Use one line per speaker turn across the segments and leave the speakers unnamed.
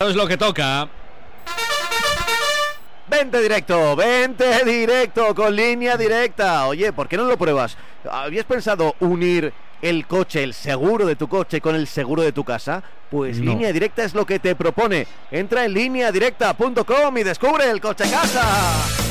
Es lo que toca.
Vente directo, vente directo con línea directa. Oye, ¿por qué no lo pruebas? ¿Habías pensado unir el coche, el seguro de tu coche con el seguro de tu casa? Pues línea directa es lo que te propone. Entra en lineadirecta.com y descubre el coche casa.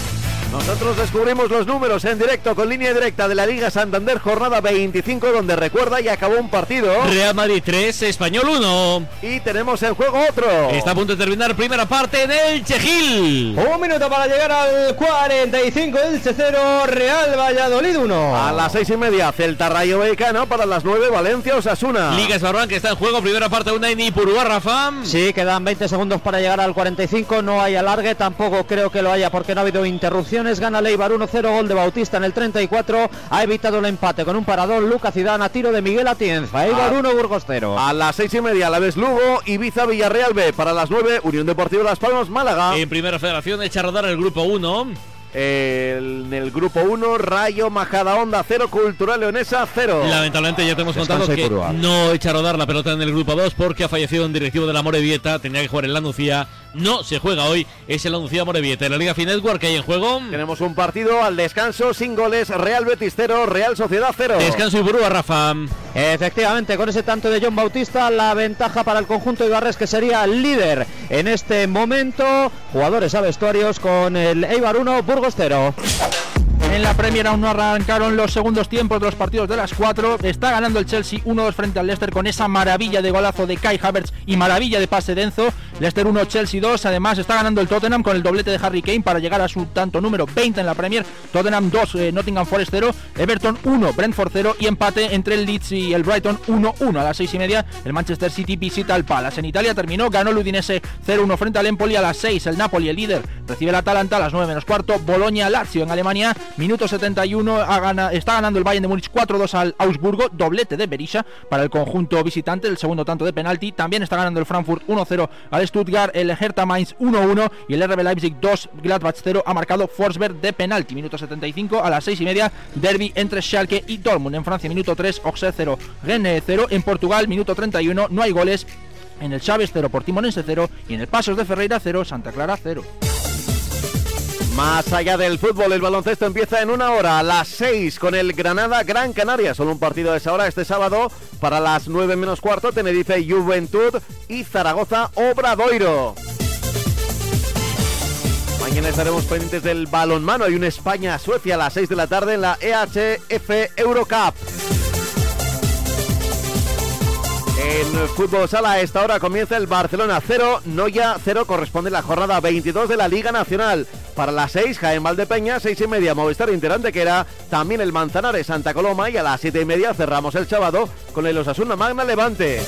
Nosotros descubrimos los números en directo con línea directa de la Liga Santander, jornada 25, donde recuerda y acabó un partido.
Real Madrid 3, Español 1.
Y tenemos en juego otro.
Está a punto de terminar primera parte del Chejil.
Un minuto para llegar al 45, el 0, Real Valladolid 1.
A las seis y media, Celta Rayo Vallecano, para las 9, Valencia Osasuna.
Liga Esbarban que está en juego, primera parte una en Ipurúa, Rafa.
Sí, quedan 20 segundos para llegar al 45, no hay alargue, tampoco creo que lo haya porque no ha habido interrupción gana Leibar 1-0, gol de Bautista en el 34, ha evitado el empate con un parador Lucas Zidane tiro de Miguel Atienza, Eibar 1, Burgos 0.
A las seis y media, la vez Lugo, Ibiza, Villarreal B, para las 9, Unión Deportiva Las Palmas, Málaga.
En primera federación, echa a rodar el grupo 1.
en el grupo 1, Rayo Majada Onda 0, Cultural Leonesa 0.
Lamentablemente ya te hemos contado que no echa a rodar la pelota en el grupo 2 porque ha fallecido un directivo de la Morevieta, tenía que jugar en la Nucía no se juega hoy. Es el anunciado Morevieta. En la Liga Finetwork que hay en juego.
Tenemos un partido al descanso sin goles. Real Betis 0, Real Sociedad 0.
Descanso y burúa, Rafa.
Efectivamente, con ese tanto de John Bautista, la ventaja para el conjunto de Ibarres que sería líder en este momento. Jugadores a vestuarios con el Eibar 1, Burgos 0.
En la Premier aún no arrancaron los segundos tiempos de los partidos de las 4. Está ganando el Chelsea 1-2 frente al Leicester con esa maravilla de golazo de Kai Havertz y maravilla de pase de Enzo. Leicester 1, Chelsea 2. Además está ganando el Tottenham con el doblete de Harry Kane para llegar a su tanto número 20 en la Premier. Tottenham 2, eh, Nottingham Forest 0. Everton 1, Brentford 0. Y empate entre el Leeds y el Brighton 1-1 a las 6 y media. El Manchester City visita al Palace. En Italia terminó, ganó el Udinese 0-1 frente al Empoli a las 6. El Napoli, el líder, recibe el Atalanta a las 9 menos cuarto. Bolonia, Lazio en Alemania. Minuto 71 está ganando el Bayern de Múnich 4-2 al Augsburgo, doblete de Berisha para el conjunto visitante, el segundo tanto de penalti. También está ganando el Frankfurt 1-0 al Stuttgart, el Hertha Mainz 1-1 y el RB Leipzig 2, Gladbach 0 ha marcado Forsberg de penalti. Minuto 75 a las 6 y media, derby entre Schalke y Dortmund. En Francia, minuto 3, Auxerre 0, Rennes 0. En Portugal, minuto 31, no hay goles. En el Chávez 0, Portimonense 0 y en el Pasos de Ferreira 0, Santa Clara 0.
Más allá del fútbol, el baloncesto empieza en una hora, a las 6, con el Granada Gran Canaria. Solo un partido de esa hora este sábado para las 9 menos cuarto, Tenerife Juventud y Zaragoza Obradoiro. Mañana estaremos pendientes del balonmano. Hay un España-Suecia a las 6 de la tarde en la EHF Eurocup. En fútbol sala a esta hora comienza el Barcelona 0, Noya 0, corresponde la jornada 22 de la Liga Nacional. Para las 6, Jaén Valdepeña, 6 y media, Movistar Interante, que era también el Manzanares Santa Coloma y a las 7 y media cerramos el sábado con el Osasuna Magna Levante.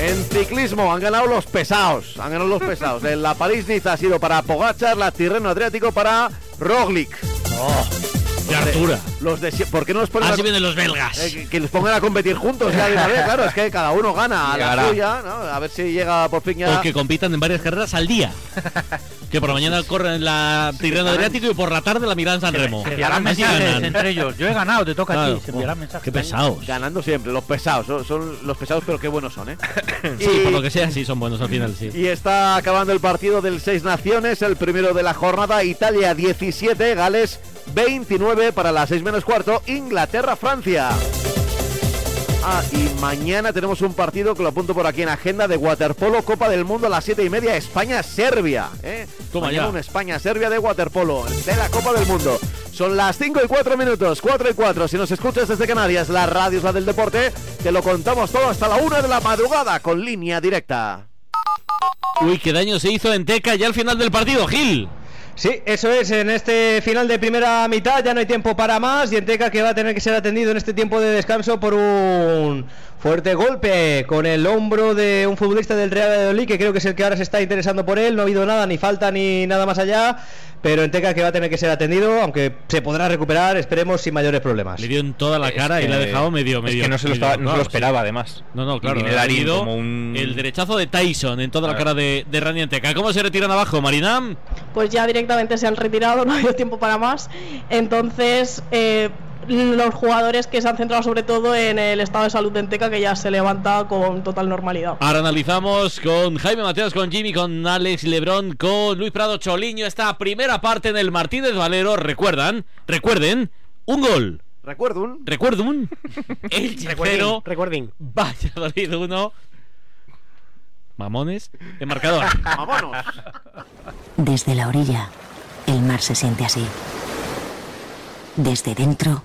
En ciclismo han ganado los pesados, han ganado los pesados. En la París-Niza ha sido para Pogachar, la Tirreno Adriático para Roglic.
Oh. De Artura.
Los de, ¿Por qué no los ponen
Así vienen los belgas.
Eh, que, les pongan a competir juntos ya de una vez, claro, es que cada uno gana a la suya, ¿no? A ver si llega por fin ya...
O que compitan en varias carreras al día. que por la mañana corren la Tirreno Adriático y por la tarde la Miran San Remo.
Se enviarán mensajes entre ellos. Yo he ganado, te toca a ti. Se enviarán mensajes.
Qué pesados.
Ganando siempre, los pesados. Son, los pesados, pero qué buenos son, ¿eh?
sí, por lo que sea, sí son buenos al final, sí.
Y está acabando el partido del Seis Naciones, el primero de la jornada. Italia 17, Gales 29 para las 6 menos cuarto, Inglaterra-Francia. Ah, y mañana tenemos un partido que lo apunto por aquí en agenda de waterpolo, Copa del Mundo a las 7 y media, España-Serbia. ¿eh? mañana un España-Serbia de waterpolo, de la Copa del Mundo. Son las 5 y 4 minutos, 4 y 4. Si nos escuchas desde Canarias, la radio es la del deporte, te lo contamos todo hasta la 1 de la madrugada con línea directa.
Uy, qué daño se hizo en Teca ya al final del partido, Gil.
Sí, eso es, en este final de primera mitad ya no hay tiempo para más y Enteca que va a tener que ser atendido en este tiempo de descanso por un fuerte golpe con el hombro de un futbolista del Real Valladolid que creo que es el que ahora se está interesando por él, no ha habido nada, ni falta ni nada más allá pero Enteca que va a tener que ser atendido, aunque se podrá recuperar, esperemos sin mayores problemas.
Le dio en toda la cara y le ha dejado medio, medio.
Es que no se lo, estaba, no lo esperaba, además.
No, no, claro. El, herido, el derechazo de Tyson en toda la cara de, de Randy Enteca. ¿Cómo se retiran abajo, Marinam?
Pues ya directamente se han retirado, no hay tiempo para más. Entonces. Eh, los jugadores que se han centrado sobre todo en el estado de salud de Enteca que ya se levanta con total normalidad.
Ahora analizamos con Jaime Mateos, con Jimmy, con Alex Lebrón, con Luis Prado Choliño esta primera parte en el Martínez Valero. Recuerdan, recuerden, un gol.
Recuerdo un.
Recuerdo un. El cero.
Recuerden.
Valladolid 1. Mamones. El marcador.
Vámonos.
Desde la orilla, el mar se siente así. Desde dentro,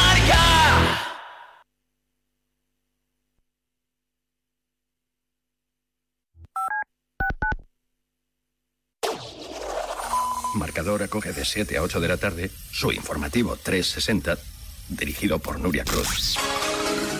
Marcador acoge de 7 a 8 de la tarde su informativo 360, dirigido por Nuria Cruz.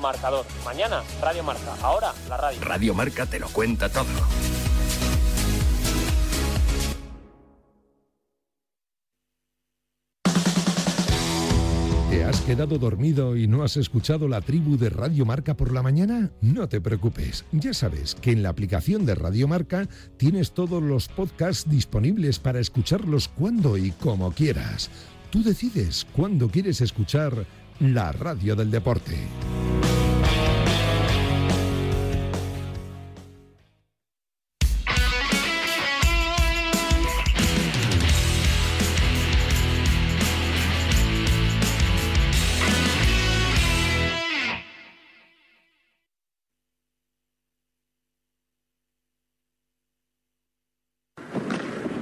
marcador. Mañana, Radio Marca. Ahora, la radio.
Radio Marca te lo cuenta todo.
¿Te has quedado dormido y no has escuchado la tribu de Radio Marca por la mañana? No te preocupes, ya sabes que en la aplicación de Radio Marca tienes todos los podcasts disponibles para escucharlos cuando y como quieras. Tú decides cuándo quieres escuchar la radio del deporte.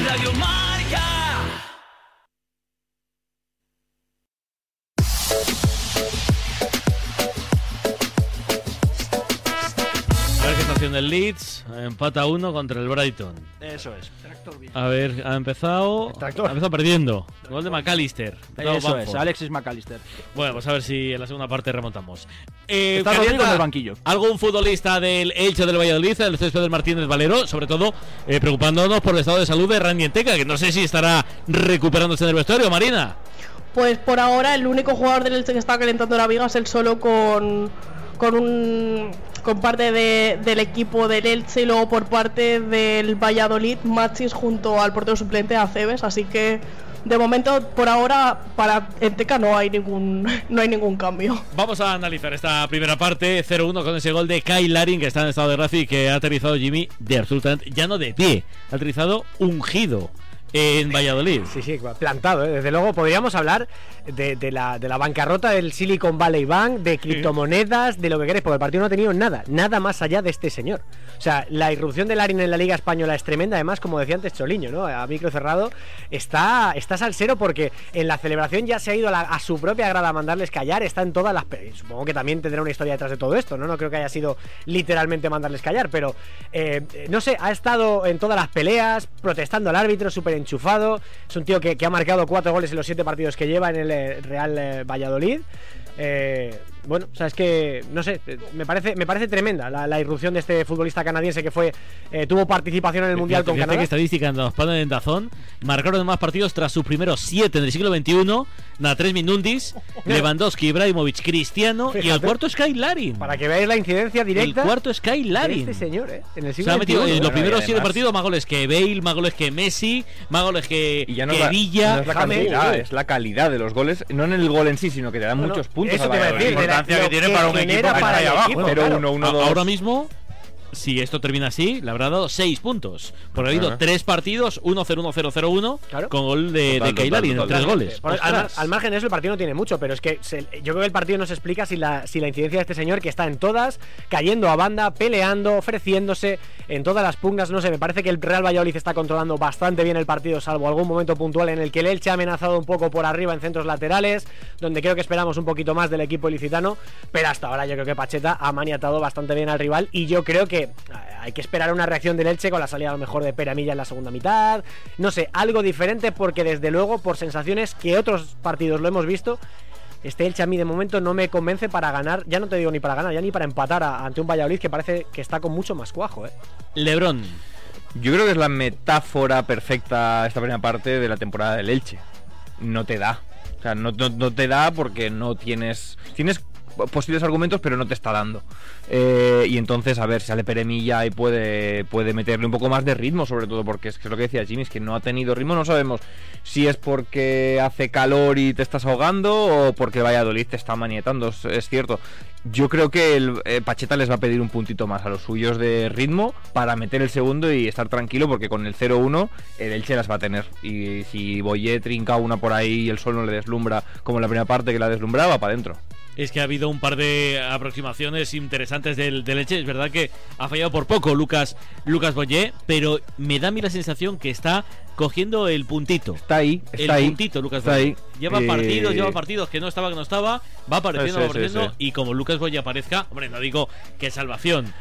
Radio Marca.
A ver qué está haciendo el Leeds. Empata uno contra el Brighton.
Eso es.
A ver, ha empezado. Ha empezado perdiendo. Gol de McAllister.
Eso es, Alexis McAllister.
Bueno, pues a ver si en la segunda parte remontamos. Eh,
Está Rodrigo en el banquillo.
¿Algún futbolista del Elche del Valladolid, el césped del Martínez Valero? Sobre todo eh, preocupándonos por el estado de salud de Randy Enteca, que no sé si estará recuperándose en el vestuario, Marina.
Pues por ahora el único jugador del Elche que está calentando la viga es él solo con, con un con parte de- del equipo del Elche y luego por parte del Valladolid Machis junto al portero suplente Aceves, así que de momento por ahora para Enteca no hay ningún no hay ningún cambio.
Vamos a analizar esta primera parte. 0-1 con ese gol de Kai Larin que está en estado de y que ha aterrizado Jimmy de absolutamente ya no de pie, ha aterrizado ungido en Valladolid.
Sí, sí, plantado. ¿eh? Desde luego podríamos hablar de, de la, de la bancarrota del Silicon Valley Bank, de criptomonedas, de lo que queréis, porque el partido no ha tenido nada, nada más allá de este señor. O sea, la irrupción del Larin en la Liga Española es tremenda, además, como decía antes Choliño, ¿no? A micro cerrado, está, está salsero porque en la celebración ya se ha ido a, la- a su propia grada a mandarles callar, está en todas las... Supongo que también tendrá una historia detrás de todo esto, ¿no? No creo que haya sido literalmente mandarles callar, pero eh, no sé, ha estado en todas las peleas, protestando al árbitro, súper enchufado. Es un tío que, que ha marcado cuatro goles en los siete partidos que lleva en el eh, Real eh, Valladolid. Eh, bueno, o sea, es que, no sé, eh, me parece, me parece tremenda la, irrupción de este futbolista canadiense que fue eh, tuvo participación en el Mundial con Canadá.
que estadística en los paneles de Dazón marcaron más partidos tras sus primeros siete en el siglo XXI, Natres Minundis, Lewandowski, Ibrahimovic, Cristiano y el cuarto es Kyle Larin.
Para que veáis la incidencia directa.
El cuarto es Kyle Larin.
Este señor, ¿eh? En el
siglo XXI. En los primeros siete partidos más goles que Bale, más goles que Messi, más goles que,
y ya no
Villa.
es la cantidad, es la calidad de los goles, no en el gol en sí, sino que te dan muchos puntos.
Eso te va a decir, la
importancia que tiene para un equipo
para abajo.
Pero uno, uno, dos.
Ahora mismo si esto termina así, le habrá dado 6 puntos. Porque ha habido 3 partidos, 1-0-1-0-0-1, con gol de, de Keilari en 3 goles.
al, margen de eso, el partido no tiene mucho, pero es que yo creo que el partido nos explica si la, si la incidencia de este señor, que está en todas, cayendo a banda, peleando, ofreciéndose en todas las pungas. No sé, me parece que el Real Valladolid está controlando bastante bien el partido, salvo algún momento puntual en el que el Elche ha amenazado un poco por arriba en centros laterales, donde creo que esperamos un poquito más del equipo ilicitano. Pero hasta ahora yo creo que Pacheta ha maniatado bastante bien al rival y yo creo que hay que esperar una reacción del Elche con la salida a lo mejor de Peramilla en la segunda mitad. No sé, algo diferente porque desde luego por sensaciones que otros partidos lo hemos visto, este Elche a mí de momento no me convence para ganar, ya no te digo ni para ganar, ya ni para empatar ante un Valladolid que parece que está con mucho más cuajo. ¿eh?
Lebron.
Yo creo que es la metáfora perfecta esta primera parte de la temporada del Elche. No te da. O sea, no, no te da porque no tienes... Tienes posibles argumentos, pero no te está dando. Eh, y entonces, a ver, sale Peremilla y puede, puede meterle un poco más de ritmo, sobre todo porque es que es lo que decía Jimmy, es que no ha tenido ritmo, no sabemos si es porque hace calor y te estás ahogando o porque Valladolid te está manietando, es, cierto. Yo creo que el eh, Pacheta les va a pedir un puntito más a los suyos de ritmo para meter el segundo y estar tranquilo porque con el 0-1 el Elche las va a tener. Y si Boyé trinca una por ahí y el sol no le deslumbra como la primera parte que la deslumbraba, para adentro
es que ha habido un par de aproximaciones interesantes del, del Es verdad que ha fallado por poco Lucas, Lucas Boyé, pero me da a mí la sensación que está cogiendo el puntito.
Está ahí, está
el
ahí.
puntito, Lucas
está ahí.
Lleva partidos, lleva partidos que no estaba, que no estaba, va apareciendo, va apareciendo, y como Lucas Boyé aparezca, hombre, no digo que salvación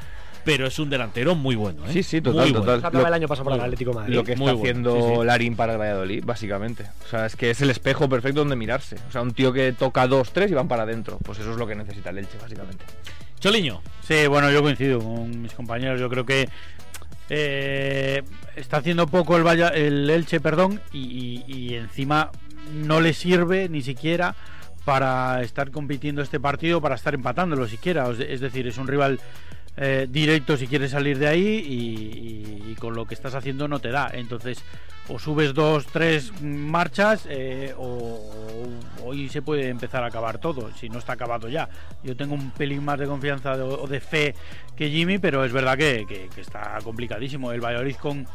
pero es un delantero muy bueno. ¿eh?
Sí, sí, total, total.
Lo, el año pasado para el Atlético Madrid.
Lo que está haciendo Larín para el Valladolid, básicamente. O sea, es que es el espejo perfecto donde mirarse. O sea, un tío que toca dos, tres y van para adentro. Pues eso es lo que necesita el Elche, básicamente.
Choliño.
Sí, bueno, yo coincido con mis compañeros. Yo creo que eh, está haciendo poco el, el Elche, perdón, y encima no le sirve ni siquiera para estar compitiendo este partido, para estar empatándolo siquiera. Es decir, es un rival eh, directo si quieres salir de ahí y, con lo que estás haciendo no te da. Entonces, o subes dos, tres marchas eh, o, hoy se puede empezar a acabar todo, si no está acabado ya. Yo tengo un pelín más de confianza o de, fe que Jimmy, pero es verdad que, que está complicadísimo. El Valladolid con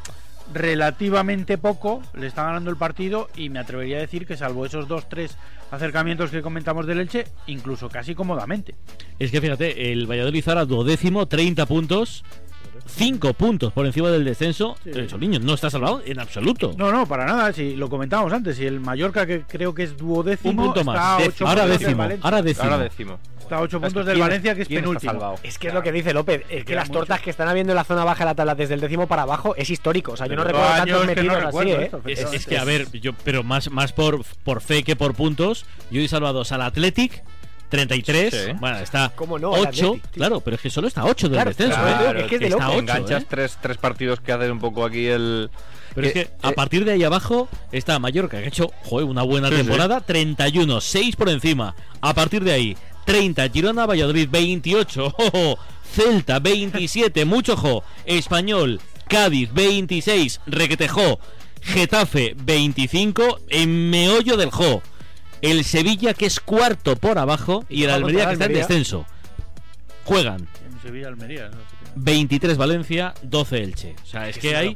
relativamente poco le está ganando el partido y me atrevería a decir que salvo esos dos, tres acercamientos que comentamos del Elche, incluso casi cómodamente.
Es que fíjate, el Valladolid ahora duodécimo, 30 puntos. 5 puntos por encima del descenso. Sí. niño no está salvado en absoluto.
No, no, para nada. Si lo comentábamos antes, y el Mallorca, que creo que es duodécimo,
un punto más. ahora, décimo, ahora décimo.
Ahora décimo.
Está a 8 puntos del Valencia, que es penúltimo.
Es que es lo que dice López, es que las tortas que están habiendo en la zona baja de la tabla desde el décimo para abajo es histórico. O sea, yo no recuerdo tantos metidos así, ¿eh?
Es, que, a ver, yo, pero más, más por, por fe que por puntos, yo he salvado al Athletic, 33, bueno, está
¿Cómo no,
8, claro, pero es que solo está 8 del descenso.
¿eh? es que, de está 8, enganchas ¿eh? tres, tres partidos que hacen un poco aquí el...
Pero es que a partir de ahí abajo está Mallorca, que ha hecho joder, una buena temporada, 31, 6 por encima. A partir de ahí, 30, Girona, Valladolid 28, Celta 27, mucho jo, Español, Cádiz 26, Requetejo, Getafe 25, en meollo del jo. El Sevilla que es cuarto por abajo y el Almería que está en descenso. Juegan.
Sevilla, Almería.
23 Valencia, 12 Elche. O sea, es, que hay.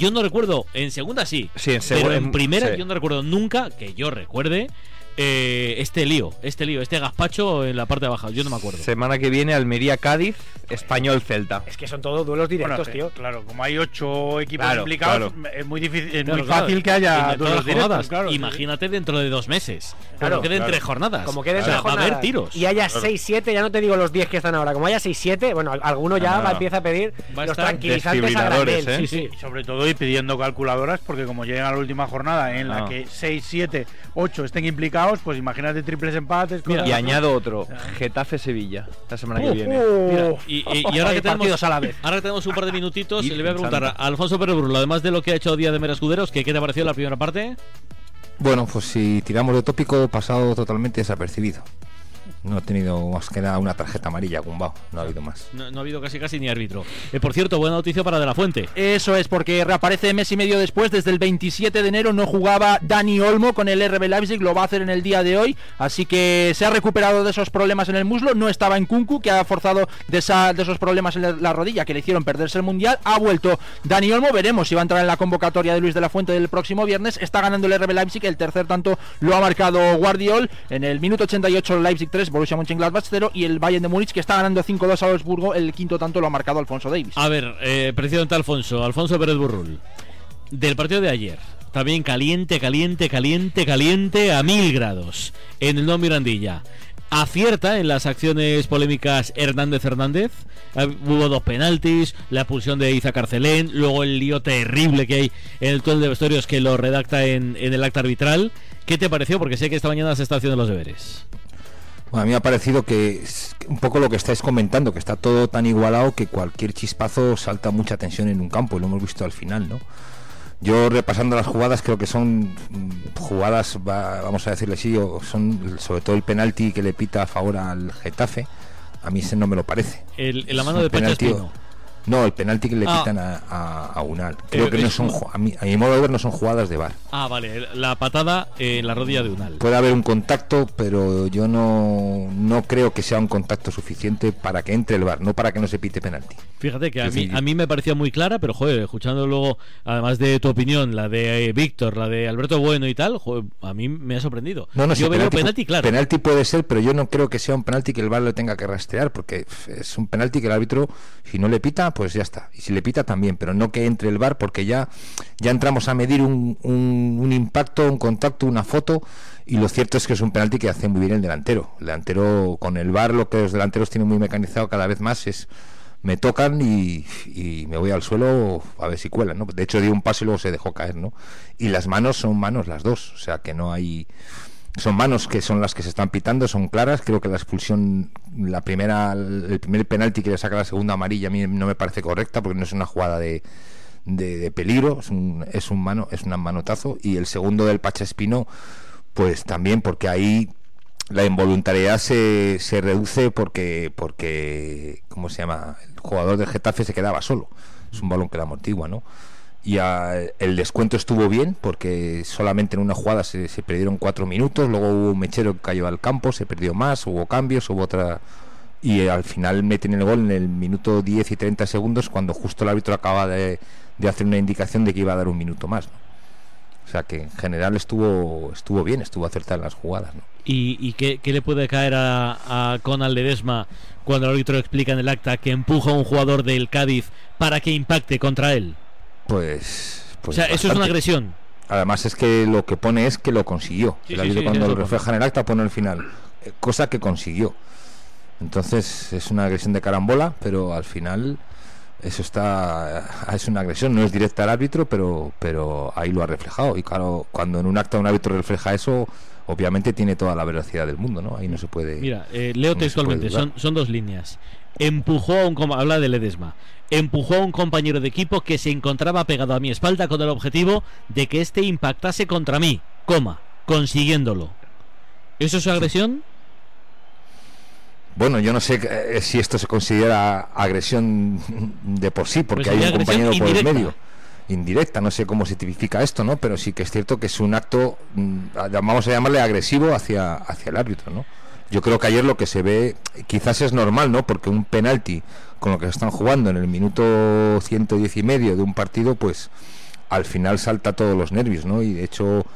Yo, no recuerdo, en segunda sí.
Sí, en
Pero en primera yo no recuerdo nunca que yo recuerde eh, este lío, este lío, este gazpacho en la parte de abajo, yo no me acuerdo.
Semana que viene Almería Cádiz Español Celta.
Es que son todos duelos directos,
Bueno,
tío.
Claro, como hay ocho equipos
Claro,
implicados,
claro.
es muy difícil, es
Claro,
muy
claro.
fácil que haya duelos directos.
jornadas.
claro, sí, sí.
Imagínate dentro de dos meses.
Claro,
Cuando queden
claro.
tres jornadas.
Como queden tres
va a haber
jornadas
tiros.
y haya
Claro.
6-7, ya no te digo los 10 que están ahora, como haya 6-7, bueno, al- alguno ya
no.
empieza a pedir
Va
los tranquilizantes a
desfibriladores,
granel.
¿eh?
Sí, sí.
Y sobre todo y pidiendo calculadoras, porque como llegan a la última jornada en la
Ah.
que 6, 7, 8 estén implicados, pues imagínate triples empates. cosas
Y añado otro, Getafe-Sevilla, la semana que viene.
Mira, y, y- y ahora, que tenemos,
a la vez.
ahora que tenemos un par de minutitos,
Y
le voy a preguntar
pensando.
a Alfonso Pérez Brulo, además de lo que ha hecho Día de Mera Escuderos, que, ¿qué te ha parecido la primera parte?
Bueno, pues si tiramos de tópico, pasado totalmente desapercibido. No ha tenido más que nada una tarjeta amarilla, Gumbao. No ha habido más.
No, no ha habido casi casi ni árbitro. Eh, por cierto, buena noticia para De La Fuente.
Eso es, porque reaparece mes y medio después, desde el 27 de enero no jugaba Dani Olmo con el RB Leipzig, lo va a hacer en el día de hoy, así que se ha recuperado de esos problemas en el muslo, no estaba en Kunku, que ha forzado de, esa- de esos problemas en la, la rodilla que le hicieron perderse el Mundial, ha vuelto Dani Olmo, veremos si va a entrar en la convocatoria de Luis de la Fuente del próximo viernes, está ganando el RB Leipzig, el tercer tanto lo ha marcado Guardiol, en el minuto 88 Leipzig 3, Borussia Mönchengladbach 0 y el Bayern de Múnich que está ganando 5-2 a Wolfsburgo, el quinto tanto lo ha marcado Alfonso Davis.
A ver, eh, presidente Alfonso, Alfonso Pérez Burrul. Del partido de ayer, también caliente, caliente, caliente, caliente a mil grados en el No Mirandilla. Acierta en las acciones polémicas Hernández Hernández. Eh, Hubo dos penaltis, la expulsión de Iza Carcelén, luego el lío terrible que hay en el túnel de vestuarios que lo redacta en, en el acta arbitral. ¿Qué te pareció? Porque sé que esta mañana se está haciendo los deberes.
Bueno, a mí me ha parecido que es un poco lo que estáis comentando, que está todo tan igualado que cualquier chispazo salta mucha tensión en un campo, y lo hemos visto al final, ¿no? Yo repasando las jugadas creo que son mm, jugadas, va- vamos a decirle así, o son sobre todo el penalti que le pita a favor al Getafe, a mí ese no me lo parece.
El, la mano de Pacha Espino.
No, el penalti que le
Ah.
pitan a, a- a Unal. Creo
Eh,
que no
es
son, a mi, a mi modo de ver, no son jugadas de bar.
Ah, vale, la patada en la rodilla de Unal.
Puede haber un contacto, pero yo no, no creo que sea un contacto suficiente para que entre el bar, no para que no se pite penalti.
Fíjate que a mí, a mí me parecía muy clara, pero joder, escuchando luego, además de tu opinión, la de eh, Víctor, la de Alberto Bueno y tal, joder, a mí me ha sorprendido.
No, no,
Yo
sí,
veo
penalti,
penalti, claro.
penalti puede ser, pero yo no creo que sea un penalti que el VAR lo tenga que rastrear, porque es un penalti que el árbitro, si no le pita, pues ya está. Y si le pita también, pero no que entre el VAR, porque ya, ya entramos a medir un, un- un impacto, un contacto, una foto, y lo cierto es que es un penalti que hace muy bien el delantero. El delantero, con el VAR, lo que los delanteros tienen muy mecanizado cada vez más es me tocan y, y me voy al suelo a ver si cuelan, ¿no? De hecho dio un paso y luego se dejó caer, ¿no? Y las manos son manos las dos, o sea que no hay son manos que son las que se están pitando, son claras. Creo que la expulsión, la primera, el primer penalti que le saca la segunda amarilla a mí no me parece correcta porque no es una jugada de, de, peligro, es un, es un mano, es un manotazo. Y el segundo del Pacha Espino, pues también porque ahí la involuntariedad se, se reduce porque, porque, ¿cómo se llama? El jugador del Getafe se quedaba solo. Es un balón que la amortigua, ¿no? Y a- el descuento estuvo bien porque solamente en una jugada se, perdieron cuatro minutos, luego hubo un mechero que cayó al campo, se perdió más, hubo cambios, hubo otra y al final meten el gol en el minuto 10 y 30 segundos cuando justo el árbitro acaba de, de hacer una indicación de que iba a dar un minuto más. O sea que en general estuvo estuvo bien, estuvo acertada en las jugadas. ¿no?
¿Y, qué le puede caer a, a Conal Ledesma cuando el árbitro explica en el acta que empuja a un jugador del Cádiz para que impacte contra él?
Pues, pues
o sea, eso es una agresión.
Además es que lo que pone es que lo consiguió.
Sí,
el
sí,
árbitro
sí,
cuando lo refleja en el acta pone al final, eh, cosa que consiguió. Entonces es una agresión de carambola, pero al final eso está es una agresión, no es directa al árbitro, pero pero ahí lo ha reflejado y claro, cuando en un acta un árbitro refleja eso, obviamente tiene toda la velocidad del mundo, ¿no? Ahí no se puede
Mira, eh, leo
no
textualmente, son, son dos líneas. Empujó a un habla de Ledesma. Empujó a un compañero de equipo que se encontraba pegado a mi espalda con el objetivo de que éste impactase contra mí, coma, consiguiéndolo. ¿Eso es agresión?
Bueno, yo no sé eh, si esto se considera agresión de por sí, porque
Pues
hay un compañero por el medio. Indirecta, no sé cómo se tipifica esto, ¿no? Pero sí que es cierto que es un acto, mm, vamos a llamarle agresivo hacia, hacia el árbitro, ¿no? Yo creo que ayer lo que se ve, quizás es normal, ¿no? Porque un penalti con lo que están jugando en el minuto 110 y medio de un partido, pues al final salta todos los nervios, ¿no? Y de hecho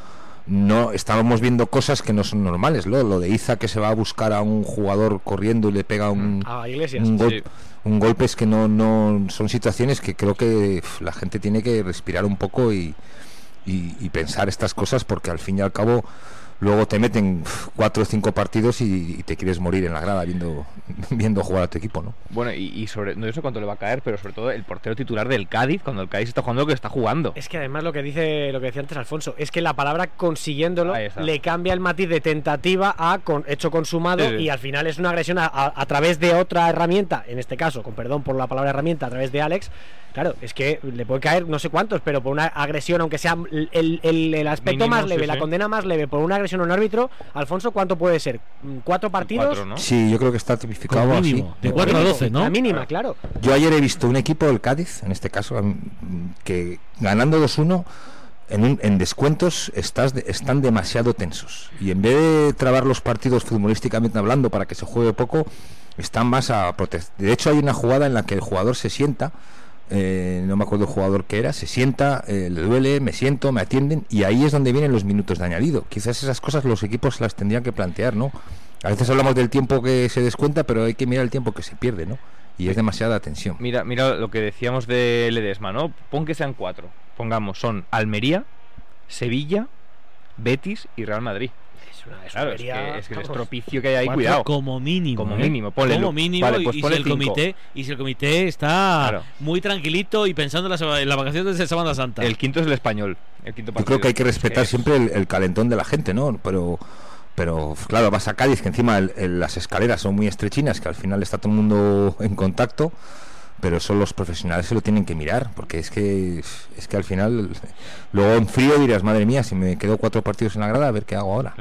no estábamos viendo cosas que no son normales. Lo, lo de Iza que se va a buscar a un jugador corriendo y le pega un,
A Iglesias,
un, gol-
sí.
un golpe es que no, no son situaciones que creo que la gente tiene que respirar un poco y, y- y pensar estas cosas porque al fin y al cabo luego te meten cuatro o cinco partidos y, y te quieres morir en la grada viendo viendo jugar a tu equipo, ¿no?
Bueno, y, y sobre, no sé cuánto le va a caer, pero sobre todo el portero titular del Cádiz, cuando el Cádiz está jugando lo que está jugando.
Es que además lo que dice lo que decía antes Alfonso es que la palabra consiguiéndolo le cambia el matiz de tentativa a con, hecho consumado
Sí, sí.
y al final es una agresión a, a- a través de otra herramienta, en este caso, con perdón por la palabra herramienta, a través de Alex. Claro, es que le puede caer no sé cuántos, pero por una agresión, aunque sea el, el- aspecto
Mínimo,
más
sí,
leve, la
sí.
condena más leve por una agresión a un árbitro, Alfonso, ¿cuánto puede ser? Mm, ¿Cuatro partidos?
Sí, yo creo que está tipificado así.
de cuatro a
Mínimo,
doce, ¿no?
La mínima, claro.
Yo ayer he visto un equipo del Cádiz, en este caso, mm, que ganando 2-1, en, un- en descuentos estás de- están demasiado tensos. Y en vez de trabar los partidos futbolísticamente hablando para que se juegue poco, están más a protestar. De hecho, hay una jugada en la que el jugador se sienta, eh, no me acuerdo el jugador que era, se sienta, eh, le duele, me siento, me atienden, y ahí es donde vienen los minutos de añadido. Quizás esas cosas los equipos las tendrían que plantear, ¿no? A veces hablamos del tiempo que se descuenta, pero hay que mirar el tiempo que se pierde, ¿no? Y es demasiada tensión.
Mira, mira lo que decíamos de Ledesma, ¿no? Pon que sean cuatro. Pongamos, son Almería, Sevilla, Betis y Real Madrid.
Es
Claro, es que, es que el
vamos.
estropicio que hay ahí,
Cuatro
cuidado.
Como mínimo.
Como
¿eh?
mínimo, ponle
Como mínimo.
vale, pues
y, si el
cinco.
comité, y si el comité está
Claro.
muy tranquilito y pensando en las, en las vacaciones de Semana Santa.
El quinto es el español. El quinto
Yo creo que hay que respetar
Es-
siempre el, el calentón de la gente, ¿no? Pero, pero claro, vas a Cádiz, que encima el- el- las escaleras son muy estrechinas, que al final está todo el mundo en contacto, pero son los profesionales se lo tienen que mirar, porque es que es que al final, luego en frío dirás, madre mía, si me quedo cuatro partidos en la grada, a ver qué hago ahora.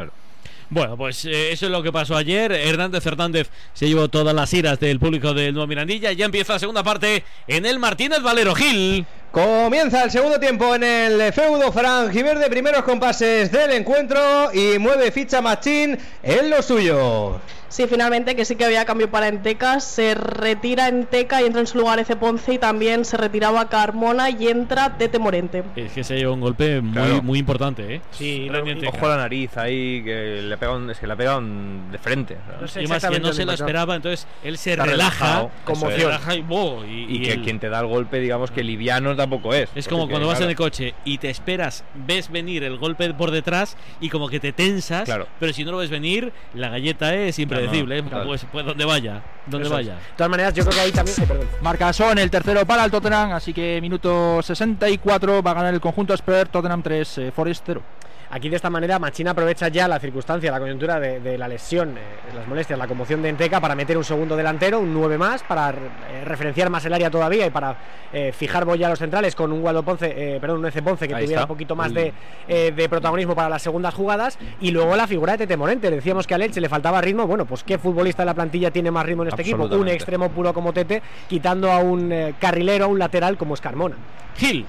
Bueno, pues eh, eso es lo que pasó ayer. Hernández Hernández se llevó todas las iras del público del Nuevo Mirandilla. Ya empieza la segunda parte en el Martínez Valero Gil.
Comienza el segundo tiempo en el feudo franjiverde, primeros compases del encuentro y mueve ficha Machín en lo suyo.
Sí, finalmente que sí que había cambio para Enteca. Se retira Enteca y entra en su lugar Ece Ponce y también se retiraba Carmona y entra Tete Morente.
Es que se llevó un golpe muy,
Claro.
muy importante, ¿eh?
Sí,
Enteca.
Ojo a la nariz ahí, que le pegan, es que pegan de frente.
No sé
y más que no se lo esperaba, entonces él se
Está
relaja,
relajado,
se relaja y, ¡boh! y,
Y,
y
que quien te da el golpe, digamos que liviano tampoco es.
Es como cuando vas en el coche y te esperas, ves venir el golpe por detrás y como que te tensas,
Claro.
pero si no lo ves venir, la galleta es impredecible, ¿eh?
total.
pues, pues donde vaya, donde
Eso es.
vaya.
De todas maneras, yo creo que ahí también. perdón.
Marcasón, el tercero para el Tottenham, así que minuto 64 va a ganar el conjunto Spurs, Tottenham 3, eh, Forest 0.
Aquí de esta manera Machín aprovecha ya la circunstancia, la coyuntura de, de la lesión, eh, las molestias, la conmoción de Enteca para meter un segundo delantero, un 9 más, para eh, referenciar más el área todavía y para eh, fijar ya a los centrales con un Guado Ponce, eh, perdón, un Ece Ponce que
Ahí
tuviera
está.
un poquito más de, eh, de protagonismo para las segundas jugadas y luego la figura de Tete Morente. Le decíamos que a Leche le faltaba ritmo, bueno, pues qué futbolista de la plantilla tiene más ritmo en este equipo, un extremo puro como Tete, quitando a un eh, carrilero, a un lateral como es Carmona.
Gil,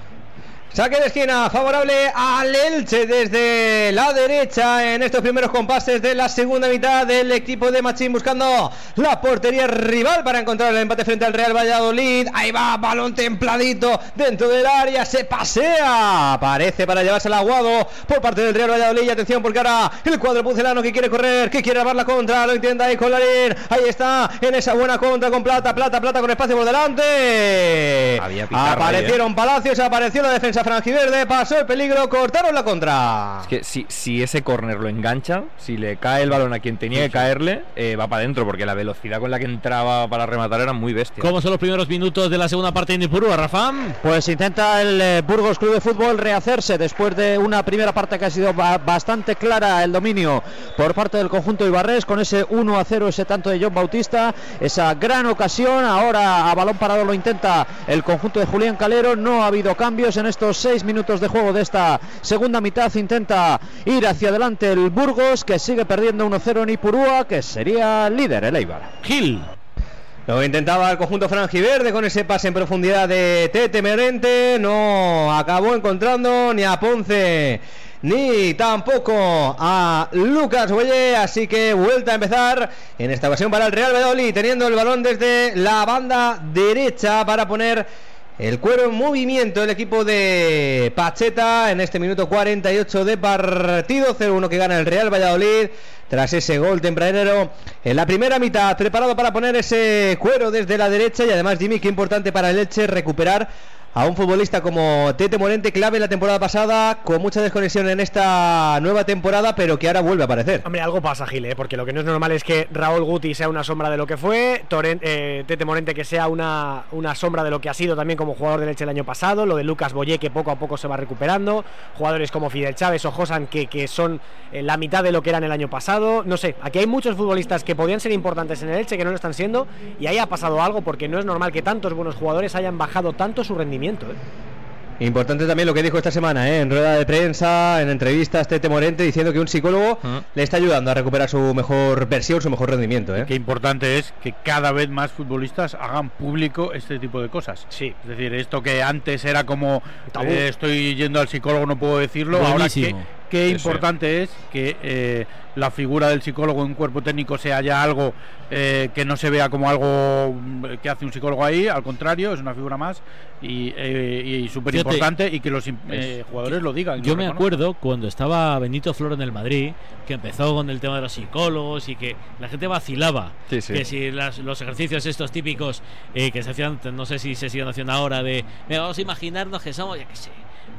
Saque de esquina favorable al Elche desde la derecha en estos primeros compases de la segunda mitad del equipo de Machín buscando la portería rival para encontrar el empate frente al Real Valladolid. Ahí va, balón templadito dentro del área, se pasea. Aparece para llevarse el aguado por parte del Real Valladolid. Y atención porque ahora el cuadro pucelano que quiere correr, que quiere lavar la contra, lo intenta ahí con Larín. Ahí está en esa buena contra con plata, plata, plata con espacio por delante.
Había pitarra ahí, ¿eh?
Aparecieron Palacios, apareció la defensa franjiverde, pasó el peligro, cortaron la contra.
Es que si, si ese córner lo engancha, si le cae el balón a quien tenía que caerle, eh, va para adentro, porque la velocidad con la que entraba para rematar era muy bestia.
¿cómo son los primeros minutos de la segunda parte en Ipurúa, Rafa?
Pues intenta el eh, Burgos Club de Fútbol rehacerse después de una primera parte que ha sido ba- bastante clara el dominio por parte del conjunto Ibarres con ese 1 a 0, ese tanto de John Bautista, esa gran ocasión. Ahora a balón parado lo intenta el conjunto de Julián Calero. No ha habido cambios en estos seis minutos de juego de esta segunda mitad. Intenta ir hacia adelante el Burgos que sigue perdiendo 1-0 en Ipurúa, que sería líder el Eibar.
Gil,
Lo intentaba el conjunto franjiverde con ese pase en profundidad de Tete Merente. No acabó encontrando ni a Ponce ni tampoco a Lucas Huelle. Así que vuelta a empezar en esta ocasión para el Real Valladolid, teniendo el balón desde la banda derecha para poner El cuero en movimiento, el equipo de Pacheta en este minuto 48 de partido, 0-1 que gana el Real Valladolid tras ese gol tempranero en la primera mitad, preparado para poner ese cuero desde la derecha y además Jimmy, qué importante para el Elche recuperar a un futbolista como Tete Morente, clave la temporada pasada, con mucha desconexión en esta nueva temporada, pero que ahora vuelve a aparecer.
Hombre, algo pasa, Gil, ¿eh? porque lo que no es normal es que Raúl Guti sea una sombra de lo que fue, eh, Tete Morente que sea una, una sombra de lo que ha sido también como jugador de leche el año pasado, lo de Lucas Boyé que poco a poco se va recuperando, jugadores como Fidel Chávez o Josan que, que son eh, la mitad de lo que eran el año pasado, no sé, aquí hay muchos futbolistas que podían ser importantes en el Elche que no lo están siendo y ahí ha pasado algo porque no es normal que tantos buenos jugadores hayan bajado tanto su rendimiento. ¿Eh?
Importante también lo que dijo esta semana, ¿eh? en rueda de prensa, en entrevistas, Tete Morente diciendo que un psicólogo le está ayudando a recuperar su mejor versión, su mejor rendimiento. ¿eh?
Qué importante es que cada vez más futbolistas hagan público este tipo de cosas.
Sí.
Es decir, esto que antes era como eh, estoy yendo al psicólogo, no puedo decirlo. Ahora
Buenísimo.
Qué
Sí, sí.
importante es que eh, la figura del psicólogo en un cuerpo técnico sea ya algo eh, que no se vea como algo mm, que hace un psicólogo ahí, al contrario, es una figura más y, eh, y súper importante y que los eh, jugadores lo digan.
Yo
lo
me acuerdo cuando estaba Benito Floro en el Madrid, que empezó con el tema de los psicólogos y que la gente vacilaba.
Sí, sí.
Que si las- los ejercicios estos típicos eh, que se hacían, no sé si se siguen haciendo ahora, de "Venga, vamos a imaginarnos que somos, ya que sé,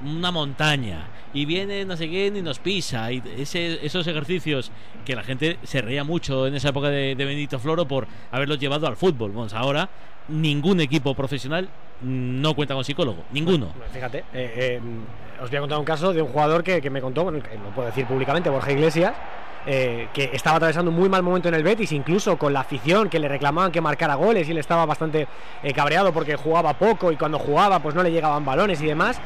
una montaña y viene no sé quién y nos pisa. Y esos ejercicios que la gente se reía mucho en esa época de, de Benito Floro por haberlos llevado al fútbol. Bueno, ahora ningún equipo profesional no cuenta con psicólogo, ninguno.
Fíjate, eh, eh, os voy a contar un caso de un jugador que, me contó, lo puedo decir públicamente, Borja Iglesias, eh, que estaba atravesando un muy mal momento en el Betis, incluso con la afición que le reclamaban que marcara goles y él estaba bastante cabreado porque jugaba poco y cuando jugaba pues no le llegaban balones y demás.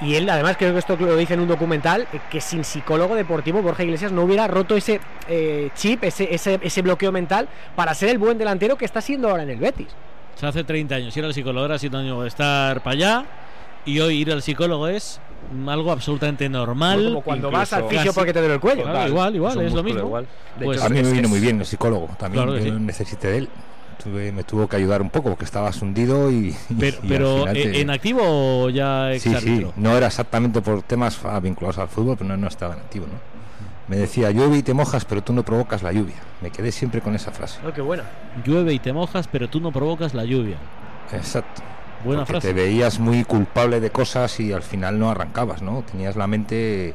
Y él además creo que esto lo dice en un documental, eh, que sin psicólogo deportivo Borja Iglesias no hubiera roto ese eh, chip, ese, ese, ese bloqueo mental para ser el buen delantero que está siendo ahora en el Betis.
O sea, hace 30 años ir al psicólogo era sinónimo de estar para allá y hoy ir al psicólogo es algo absolutamente normal.
Como cuando vas al fisio porque te duele el cuello.
Claro, igual, igual,
Es
lo mismo.
igual. De
Pues
a mí me vino muy bien el psicólogo también.
Claro que
yo
sí.
necesité de él. Tuve- me tuvo que ayudar un poco porque estabas hundido y.
Pero,
y
¿e-
te-
¿en activo o ya ex
Sí, sí, no era exactamente por temas ah, vinculados al fútbol, pero no, no estaba en activo, ¿no? Me decía, llueve y te mojas, pero tú no provocas la lluvia. Me quedé siempre con esa frase.
Oh, qué buena.
Llueve y te mojas, pero tú no provocas la lluvia.
Exacto.
Buena
Porque
frase.
te veías muy culpable de cosas y al final no arrancabas, ¿no? Tenías la mente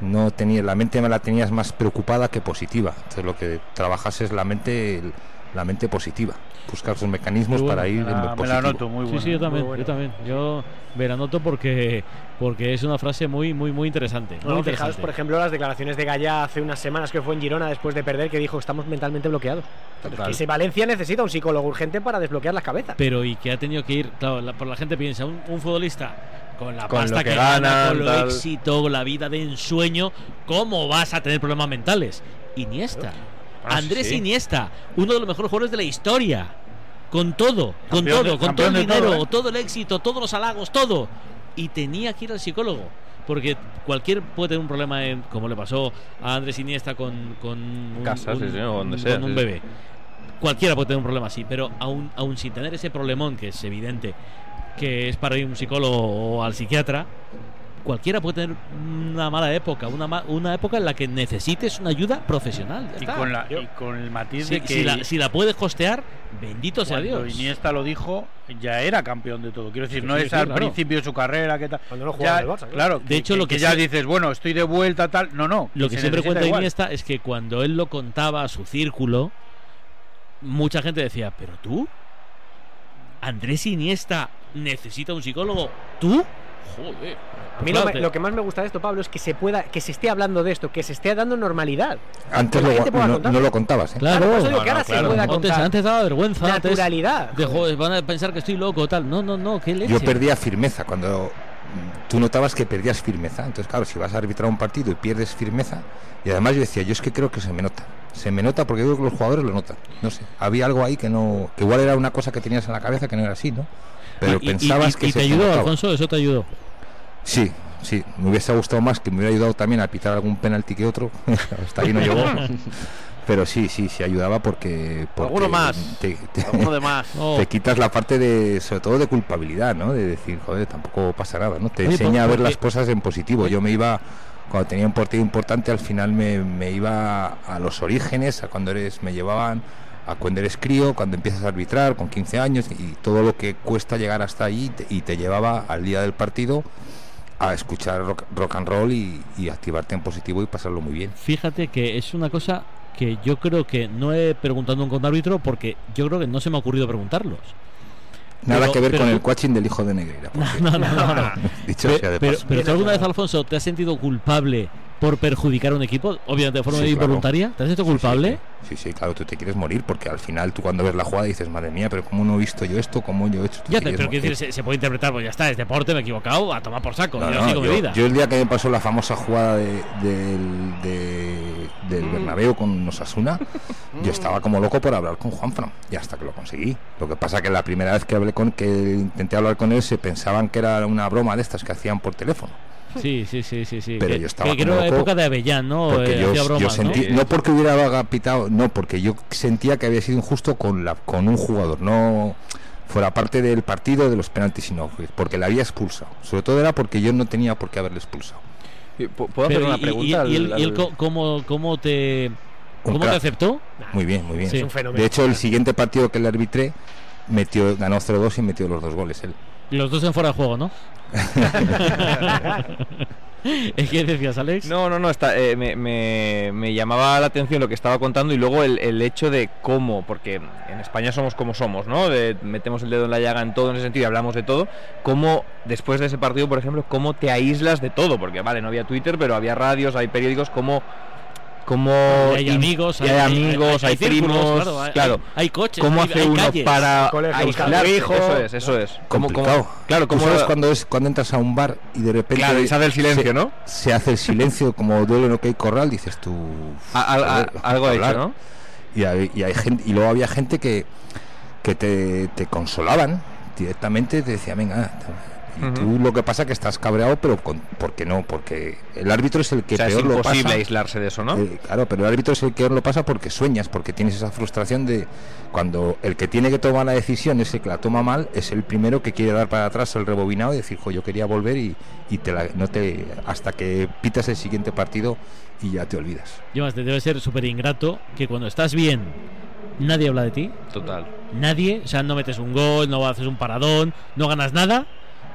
no tenías la mente me la tenías más preocupada que positiva. Entonces lo que trabajas es la mente el- la mente positiva, buscar sus mecanismos
bueno.
para ir
Me
en
la-
lo
me
positivo.
la anoto, muy Sí, sí, yo también, yo también. Yo me la anoto porque porque es una frase muy muy muy interesante, muy
Bueno, fijaos,
interesante.
por ejemplo, las declaraciones de Gaya hace unas semanas que fue en Girona después de perder, que dijo estamos mentalmente bloqueados.
Total.
Que ese Valencia necesita un psicólogo urgente para desbloquear las cabezas.
pero y que ha tenido que ir, claro, la, por la gente piensa, un, un futbolista con la
Con
pasta
lo
que,
que
gana,
gana,
con lo
tal.
éxito, la vida de ensueño, ¿cómo vas a tener problemas mentales? Iniesta.
Ah,
Andrés
sí.
Iniesta, uno de los mejores jugadores de la historia. Con todo, con
Campeón
todo, con todo el dinero,
todo, ¿eh?
todo el éxito, todos los halagos, todo. Y tenía que ir al psicólogo. Porque cualquier puede tener un problema, en, como le pasó a Andrés Iniesta con, con un,
Casa, sí,
un-
sí, donde
con
sea,
un
sí.
bebé. Cualquiera puede tener un problema así, pero aún, aún sin tener ese problemón, que es evidente, que es para ir a un psicólogo o al psiquiatra, cualquiera puede tener una mala época, una, ma- una época en la que necesites una ayuda profesional. ya
Y
está.
con, la, y con el matiz
Si,
de que
si la, si la puedes costear, bendito sea
cuando
Dios.
Iniesta lo dijo, ya era campeón de todo. Quiero decir,
Sí,
no
sí,
es
sí,
al
claro.
principio de su carrera, que tal.
Cuando no
Ya,
jugaba en el Barça, claro.
claro.
De
que-
hecho,
que-
lo que
ya
sí-
dices, bueno, estoy de vuelta, tal. No, no.
Lo que siempre cuenta
igual.
Iniesta es que cuando él lo contaba a su círculo, mucha gente decía, pero tú, Andrés Iniesta necesita un psicólogo, tú, joder.
A mí lo, me- lo que más me gusta de esto, Pablo, es que se pueda, que se esté hablando de esto, que se esté dando normalidad.
Antes lo- no, no lo contabas, ¿eh?
Claro,
por eso digo que ahora se pueda
Antes,
contar.
antes daba vergüenza. antes
Naturalidad,
de, joder, van a pensar que estoy loco, tal. No, no, no, qué leche.
Yo perdía firmeza cuando tú notabas que perdías firmeza. Entonces, claro, si vas a arbitrar un partido y pierdes firmeza, y además yo decía, yo es que creo que se me nota. Se me nota porque creo que los jugadores lo notan. No sé, había algo ahí que no, que igual era una cosa que tenías en la cabeza que no era así, ¿no? Pero
Y- y-
pensabas
y-
que
y
se
te ayudó,
notaba.
Alfonso, eso te ayudó.
Sí, sí, me hubiese gustado más que me hubiera ayudado también a pitar algún penalti que otro. Hasta ahí no llegó. Pero sí, sí, sí ayudaba porque. porque
Alguno más.
Te, te-
Alguno de más.
te quitas la parte de, sobre todo de culpabilidad, ¿no? De decir, joder, tampoco pasa nada, ¿no? Te
Oye,
enseña a ver las cosas en positivo. Yo me iba, cuando tenía un partido importante, al final me, me iba a los orígenes, a cuando eres, me llevaban a cuando eres crío, cuando empiezas a arbitrar con 15 años y todo lo que cuesta llegar hasta allí te- y te llevaba al día del partido a escuchar rock, rock and roll y, y activarte en positivo y pasarlo muy bien.
Fíjate que es una cosa que yo creo que no he preguntado a un árbitro porque yo creo que no se me ha ocurrido preguntarlos.
Nada
Pero-
que ver
pero
con el coaching del hijo de Negreira.
No, no, no, no.
Dicho
Pe-
sea de
pero,
paso.
pero tú alguna vez, Alfonso, te has sentido culpable por perjudicar a un equipo? Obviamente de forma
Sí, claro.
involuntaria. ¿Te has sentido culpable?
Sí, sí, claro, tú te quieres morir porque al final tú cuando ves la jugada dices, madre mía, pero ¿cómo no he visto yo esto? ¿Cómo yo he hecho esto?
Ya,
Te
pero decir, se, se puede interpretar, pues ya está, es deporte, me he equivocado, a tomar por saco.
No,
yo
no,
sigo mi
yo,
vida.
yo el día que me pasó la famosa jugada de- del, de- del Bernabéu con Osasuna, yo estaba como loco por hablar con Juanfran y hasta que lo conseguí. Lo que pasa que la primera vez que hablé con que intenté hablar con él se pensaban que era una broma de estas que hacían por teléfono.
Sí, sí, sí, sí, sí.
Pero
que,
yo estaba
que,
loco
época de Avellán, ¿no?
Porque
Eh,
yo, sentí,
¿no?
¿no? porque hubiera pitado, no, porque yo sentía que había sido injusto con la con un jugador, no fuera parte del partido de los penaltis, sino porque le había expulsado. Sobre todo era porque yo no tenía por qué haberle expulsado.
¿Puedo hacer una
y- y-
pregunta?
y, él,
al-
él cómo, cómo te cómo te aceptó?
Muy bien, muy bien.
Sí. Es un fenómeno.
De hecho, el siguiente partido que le arbitré metió, ganó 0-2 y metió los dos goles él.
Los dos en fuera de juego, ¿no? ¿Qué decías, Alex?
No, no, no, está, eh, me, me- me llamaba la atención lo que estaba contando y luego el, el hecho de cómo, porque en España somos como somos, ¿no? De- metemos el dedo en la llaga en todo en ese sentido y hablamos de todo. Cómo después de ese partido, por ejemplo, cómo te aíslas de todo, porque vale, no había Twitter, pero había radios, hay periódicos, cómo... Cómo
Y hay amigos,
y hay, amigos,
hay-
hay,
hay
primos,
claro, hay-
claro.
hay coches,
¿Cómo
hay-
hace
hay
uno
calles.
para
Colegio buscando
aislarse?
hijo.
Eso es, eso es. ¿Cómo- cómo- claro,
¿Tú
¿cómo
sabes cuando es cuando entras a un bar y de repente
Claro, y se hace el silencio,
se-
¿no?
Se hace el silencio como duele lo que hay corral, dices tú.
A- a- a- algo ha hecho. ¿no?
Y hay, y hay gente y luego había gente que que te, te consolaban directamente, te decía, venga, y tú lo que pasa que estás cabreado, pero con, ¿por qué no? Porque el árbitro es el que
O sea, es
peor lo
imposible
pasa.
aislarse de eso, ¿no?
Eh, claro, pero el árbitro es el que peor lo pasa porque sueñas, porque tienes esa frustración de cuando el que tiene que tomar la decisión es el que la toma mal, es el primero que quiere dar para atrás el rebobinado y decir, jo, yo quería volver y, y te la- no te hasta que pitas el siguiente partido y ya te olvidas.
Y además, te debe ser súper ingrato que cuando estás bien nadie habla de ti.
Total.
Nadie, o sea, no metes un gol, no haces un paradón, no ganas nada.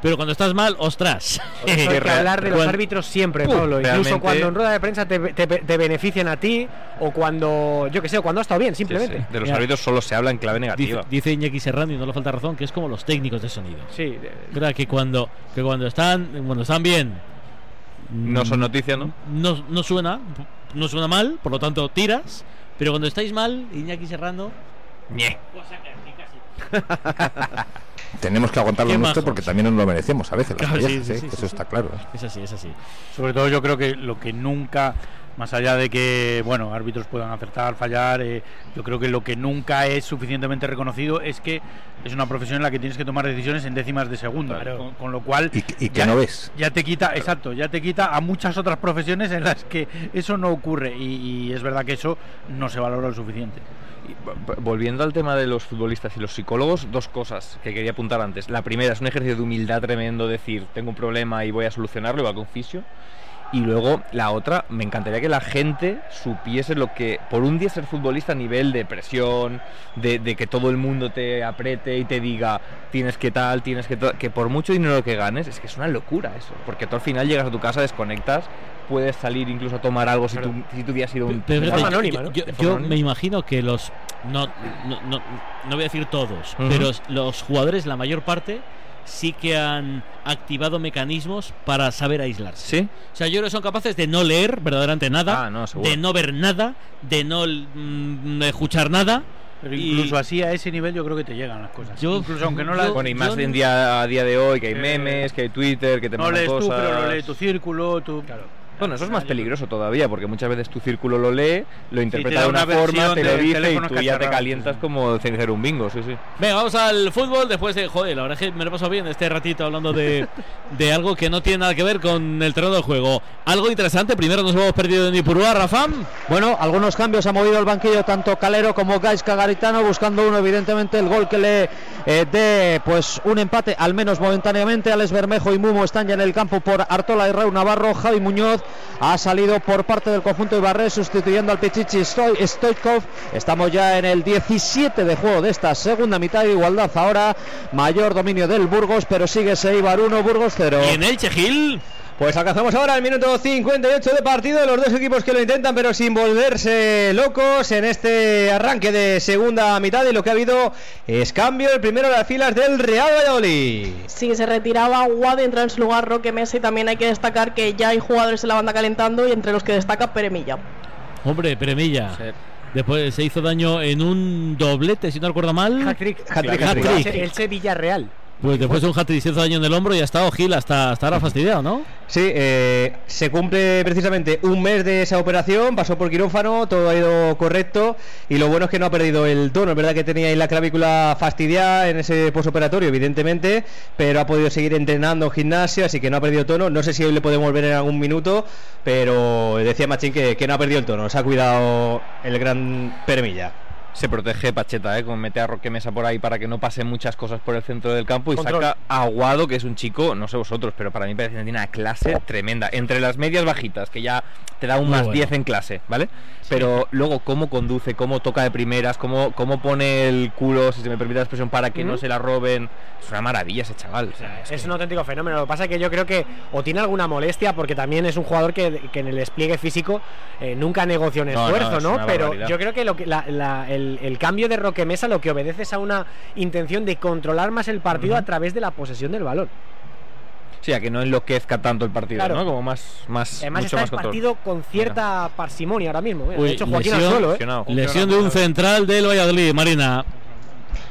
Pero cuando estás mal, ostras.
Hay que hablar de los
Cuando-
árbitros siempre,
Pum,
Pablo. Incluso
realmente-
cuando en rueda de prensa te, te- te benefician a ti o cuando, yo que sé, o cuando ha estado bien, simplemente.
Sí, sí. De los
Mira.
árbitros solo se habla en clave
Dice,
negativa.
dice Iñaki Serrano y no le falta razón que es como los técnicos de sonido.
Sí,
Creo que cuando que cuando están cuando están bien
No son noticias, ¿no?
no, no suena no suena mal, por lo tanto tiras, pero cuando estáis mal, Iñaki Serrano
Ñe.
Tenemos que aguantar lo nuestro porque también nos lo merecemos a veces, las
Claro, sí,
mollejas,
sí,
¿eh? eso está claro. ¿eh?
Es así, es así.
Sobre todo yo creo que lo que nunca, más allá de que, bueno, árbitros puedan acertar, fallar, eh, yo creo que lo que nunca es suficientemente reconocido es que es una profesión en la que tienes que tomar decisiones en décimas de segundo. Con, con lo cual...
Y, y que
ya-
no ves.
Ya te quita, exacto, ya te quita a muchas otras profesiones en las que eso no ocurre y, y es verdad que eso no se valora lo suficiente.
Volviendo al tema de los futbolistas y los psicólogos, dos cosas que quería apuntar antes. La primera es un ejercicio de humildad tremendo, decir, tengo un problema y voy a solucionarlo, y va con fisio. Y luego la otra, me encantaría que la gente supiese lo que, por un día ser futbolista a nivel de presión, de, de que todo el mundo te apriete y te diga, tienes que tal, tienes que tal, que por mucho dinero que ganes, es que es una locura eso. Porque tú al final llegas a tu casa, desconectas, puedes salir incluso a tomar algo si tu, si tu día ha sido un...
Pero
de forma anónima, ¿no?
yo- yo
anónima.
me imagino que los no, no, no, no voy a decir todos, pero los jugadores, la mayor parte, sí que han activado mecanismos para saber aislarse.
¿Sí?
O sea, yo creo que son capaces de no leer verdaderamente nada,
Ah, no,
de no ver nada, de no mm, escuchar nada.
Pero
y-
incluso así a ese nivel yo creo que te llegan las cosas.
Yo-
incluso aunque no
yo-
las
Bueno, y más
yo
en día, a día de hoy, que hay memes, que hay Twitter, que te
no
mandan
lees tú, pero lo lee tu círculo, tú.
Bueno, eso es más peligroso todavía, porque muchas veces tu círculo lo lee, lo interpreta de una,
una
forma, te lo dice y tú ya te calientas como cenicero un bingo, sí, sí.
Venga, vamos al fútbol después de. Joder, la verdad es que me lo he pasado bien este ratito hablando de, de algo que no tiene nada que ver con el terreno de juego. Algo interesante, primero nos hemos perdido en Ipurúa, Rafam.
Bueno, algunos cambios ha movido el banquillo tanto Calero como Gaisca Garitano, buscando uno, evidentemente, el gol que le eh, dé pues un empate, al menos momentáneamente. Alex Bermejo y Mumo están ya en el campo por Artola y Raúl Navarro. Javi Muñoz ha salido por parte del conjunto Ibarrés, sustituyendo al Pichichi Stoi- Stoichkov. Estamos ya en el 17 de juego de esta segunda mitad. Igualdad ahora, mayor dominio del Burgos, pero sigue Seibar 1, Burgos 0.
Y en el Chegil.
Pues alcanzamos ahora el minuto 58 de partido. Los dos equipos que lo intentan, pero sin volverse locos en este arranque de segunda mitad. Y lo que ha habido es cambio. El primero de las filas del Real Valladolid.
Sí, se retiraba Guad, entra en su lugar Roque Mesa y también hay que destacar que ya hay jugadores en la banda calentando y entre los que destaca Peremilla.
Hombre, Peremilla. Después se hizo daño en un doblete, si no recuerdo mal.
Hat-trick.
Hat-trick.
El Elche Villarreal.
Pues después de un hizo daño en el hombro y ha estado Gil hasta, hasta ahora fastidiado, ¿no?
Sí, eh, se cumple precisamente un mes de esa operación, pasó por quirófano, todo ha ido correcto y lo bueno es que no ha perdido el tono, es verdad que tenía ahí la clavícula fastidiada en ese posoperatorio, evidentemente, pero ha podido seguir entrenando en gimnasio, así que no ha perdido tono, no sé si hoy le podemos ver en algún minuto, pero decía Machín que, que no ha perdido el tono, se ha cuidado el gran Permilla.
Se protege Pacheta, ¿eh? Como mete a Roque Mesa por ahí para que no pasen muchas cosas por el centro del campo y
Control.
saca a Aguado, que es un chico, no sé vosotros, pero para mí parece que tiene una clase tremenda. Entre las medias bajitas, que ya te da un
Muy
más
bueno.
10 en clase, ¿vale? Pero luego cómo conduce, cómo toca de primeras, cómo, cómo pone el culo, si se me permite la expresión, para que no se la roben. Es una maravilla ese chaval. o sea,
Es un auténtico fenómeno. Lo que pasa es que yo creo que o tiene alguna molestia, porque también es un jugador que, que en el despliegue físico eh, nunca negocia un
No, no,
esfuerzo,
es
¿no? Pero
barbaridad.
yo creo que, lo que la- la- el, el cambio de Roque Mesa lo que obedece es a una intención de controlar más el partido a través de la posesión del balón.
Sí, a que no enloquezca tanto el partido,
Claro.
¿no? Como más, más
Además
mucho
está
más
el
control.
partido con cierta parsimonia ahora mismo. Mira,
Uy,
de hecho, Joaquín
lesión-
suelo, ¿eh?
Lesión de un central del Valladolid, Marina.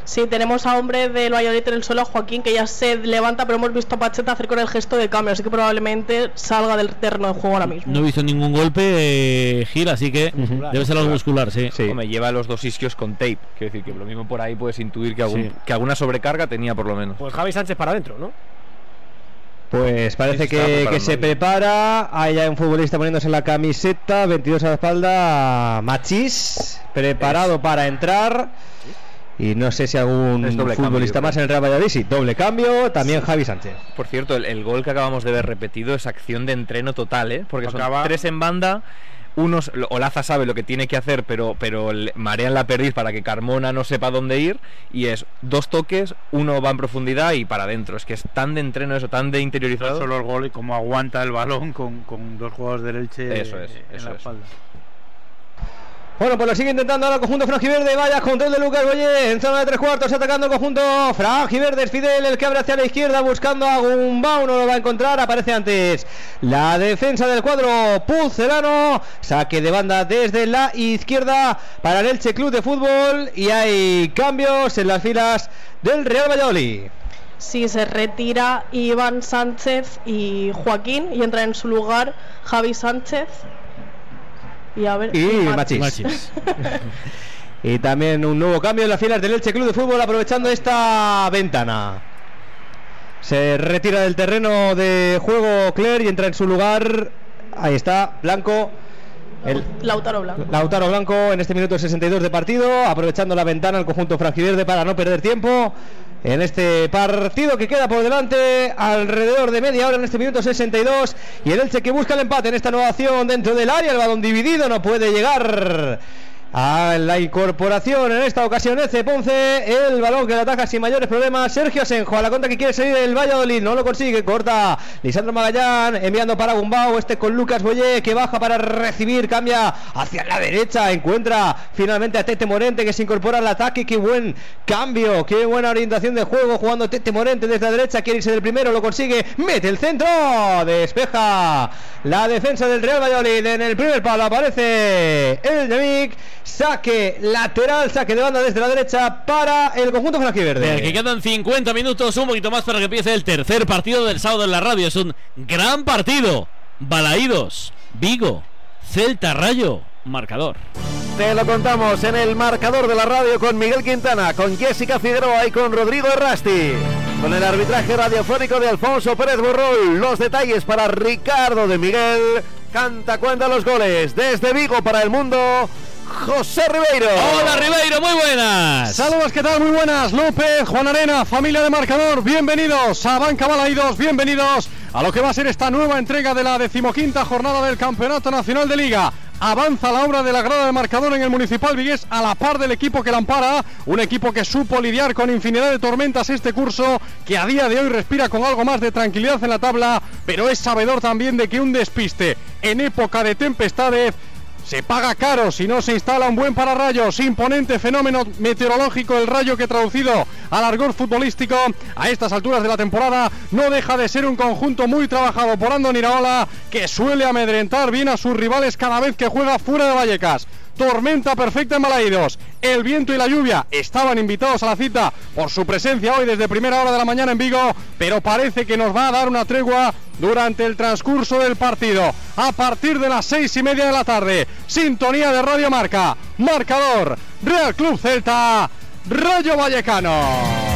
Sí, tenemos a hombre del Valladolid en el suelo, a Joaquín, que ya se levanta, pero hemos visto a Pacheta hacer con el gesto de cambio, así que probablemente salga del terreno de juego ahora mismo.
No he visto ningún golpe, eh, Gil, así que debe ser algo muscular, sí.
Hombre, lleva los dos isquios con tape. Quiero decir que lo mismo por ahí puedes intuir que, algún-
Sí.
que alguna sobrecarga tenía por lo menos.
Pues Javi Sánchez para adentro, ¿no?
Pues parece
Sí,
que, se prepara. Hay ya un futbolista poniéndose la camiseta, 22 a la espalda. Machís, preparado para entrar. Y no sé si algún
cambio,
futbolista
yo
más en el Real Valladolid. Sí, doble cambio. También Javi Sánchez.
Por cierto, el, el gol que acabamos de ver repetido es acción de entreno total, ¿eh? Porque son
Acaba-
tres en banda. Unos, Olaza sabe lo que tiene que hacer, pero, pero marean la perdiz para que Carmona no sepa dónde ir. Y es dos toques, uno va en profundidad y para adentro. Es que es tan de entreno eso, tan de
No
interiorizado.
solo el gol y cómo aguanta el balón con, con dos jugadores del Elche
Eso es,
en
eso
la
es.
Bueno, pues lo sigue intentando ahora el conjunto Frangiverde. Vaya control de Lucas Boye en zona de tres cuartos, atacando el conjunto Frangiverde. Es Fidel el que abre hacia la izquierda buscando a Gumbau. No lo va a encontrar. Aparece antes la defensa del cuadro Pulcelano. Saque de banda desde la izquierda para el Elche Club de Fútbol. Y hay cambios en las filas del Real Valladolid.
Sí, se retira Iván Sánchez y Joaquín y entra en su lugar Javi Sánchez. Y a ver.
Y
Machis.
Machis. Y también un nuevo cambio en las filas del Elche Club de Fútbol aprovechando esta ventana. Se retira del terreno de juego Cler y entra en su lugar. Ahí está, Blanco. El
Lautaro Blanco.
Lautaro Blanco en este minuto 62 de partido, aprovechando la ventana el conjunto franjiverde para no perder tiempo. En este partido que queda por delante, alrededor de media hora en este minuto 62. Y el Elche que busca el empate en esta nueva acción dentro del área. El balón dividido no puede llegar a la incorporación en esta ocasión Ece Ponce. El balón que le ataca sin mayores problemas. Sergio Asenjo a la contra que quiere salir el Valladolid. No lo consigue. Corta Lisandro Magallán enviando para Gumbao. Este con Lucas Boyé que baja para recibir. Cambia hacia la derecha. Encuentra finalmente a Tete Morente que se incorpora al ataque. Qué buen cambio. Qué buena orientación de juego. Jugando Tete Morente desde la derecha. Quiere irse del primero. Lo consigue. Mete el centro. Despeja la defensa del Real Valladolid. En el primer palo aparece el Demic. Saque lateral. Saque de banda desde la derecha para el conjunto
Venga, que quedan 50 minutos, un poquito más para que empiece el tercer partido del sábado en la radio. Es un gran partido. Balaídos Vigo, Celta Rayo, marcador.
Te lo contamos en el marcador de la radio con Miguel Quintana, con Jessica Figueroa y con Rodrigo Errasti. Con el arbitraje radiofónico de Alfonso Pérez Borrol. Los detalles para Ricardo de Miguel. Canta cuenta los goles. Desde Vigo para el mundo. José Ribeiro.
Hola Ribeiro, muy buenas.
Saludos, ¿qué tal? Muy buenas. López, Juan Arena, familia de marcador, bienvenidos a Banca Balaídos, bienvenidos a lo que va a ser esta nueva entrega de la decimoquinta jornada del Campeonato Nacional de Liga. Avanza la obra de la grada de marcador en el Municipal Vigués a la par del equipo que la ampara, un equipo que supo lidiar con infinidad de tormentas este curso, que a día de hoy respira con algo más de tranquilidad en la tabla, pero es sabedor también de que un despiste en época de tempestades se paga caro si no se instala un buen pararrayos. Imponente fenómeno meteorológico el rayo que traducido al argor futbolístico a estas alturas de la temporada no deja de ser un conjunto muy trabajado por Andoni Iraola que suele amedrentar bien a sus rivales cada vez que juega fuera de Vallecas tormenta perfecta en Balaídos. El viento y la lluvia estaban invitados a la cita por su presencia hoy desde primera hora de la mañana en Vigo, pero parece que nos va a dar una tregua durante el transcurso del partido. A partir de las seis y media de la tarde, sintonía de Radio Marca, marcador, Real Club Celta, Rayo Vallecano.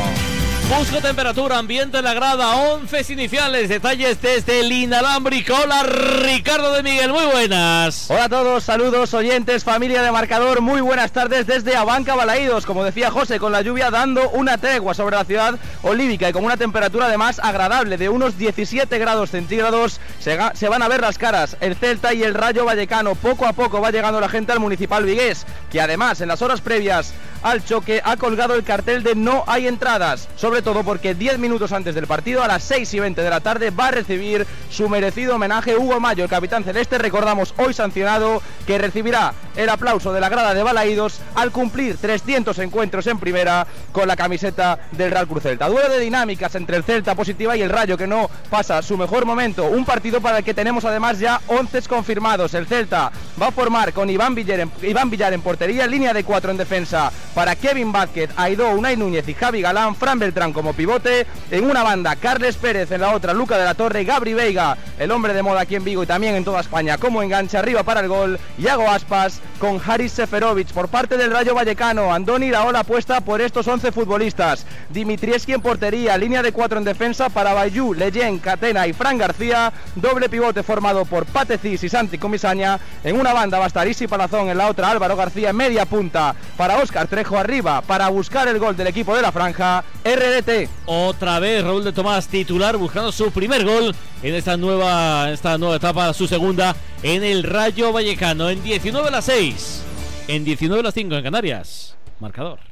Busco temperatura, ambiente en la grada, 11 iniciales, detalles desde el inalámbrico. Hola Ricardo de Miguel, muy buenas.
Hola a todos, saludos oyentes, familia de marcador, muy buenas tardes desde Abanca Balaídos, como decía José, con la lluvia dando una tregua sobre la ciudad olívica y con una temperatura además agradable de unos 17 grados centígrados, se, se van a ver las caras, el Celta y el Rayo Vallecano, poco a poco va llegando la gente al Municipal Vigués, que además en las horas previas al choque ha colgado el cartel de no hay entradas, sobre todo porque 10 minutos antes del partido, a las 6 y 20 de la tarde, va a recibir su merecido homenaje Hugo Mayo, el capitán celeste, recordamos hoy sancionado, que recibirá el aplauso de la grada de Balaídos al cumplir 300 encuentros en primera con la camiseta del Real Cruz Celta. Duelo de dinámicas entre el Celta positiva y el Rayo que no pasa su mejor momento. Un partido para el que tenemos además ya 11 confirmados. El Celta va a formar con Iván Villar en, Iván Villar en portería, línea de 4 en defensa para Kevin Vázquez, Aidó, Unai Núñez y Javi Galán, Fran Beltrán como pivote, en una banda Carles Pérez, en la otra Luca de la Torre, Gabri Veiga, el hombre de moda aquí en Vigo y también en toda España como enganche arriba para el gol, Iago Aspas con Haris Seferovic por parte del Rayo Vallecano, Andoni Iraola apuesta por estos 11 futbolistas, Dimitrieski en portería, línea de 4 en defensa para Bayú, Leyen, Catena y Fran García, doble pivote formado por Patecis y Santi Comisaña, en una banda va a estar Isi Palazón, en la otra Álvaro García, media punta para Óscar Arriba para buscar el gol del equipo de la franja, RDT.
Otra vez Raúl de Tomás titular buscando su primer gol en esta nueva, esta nueva etapa, su segunda en el Rayo Vallecano en 19 a las 6, en 19 a las 5 en Canarias. Marcador.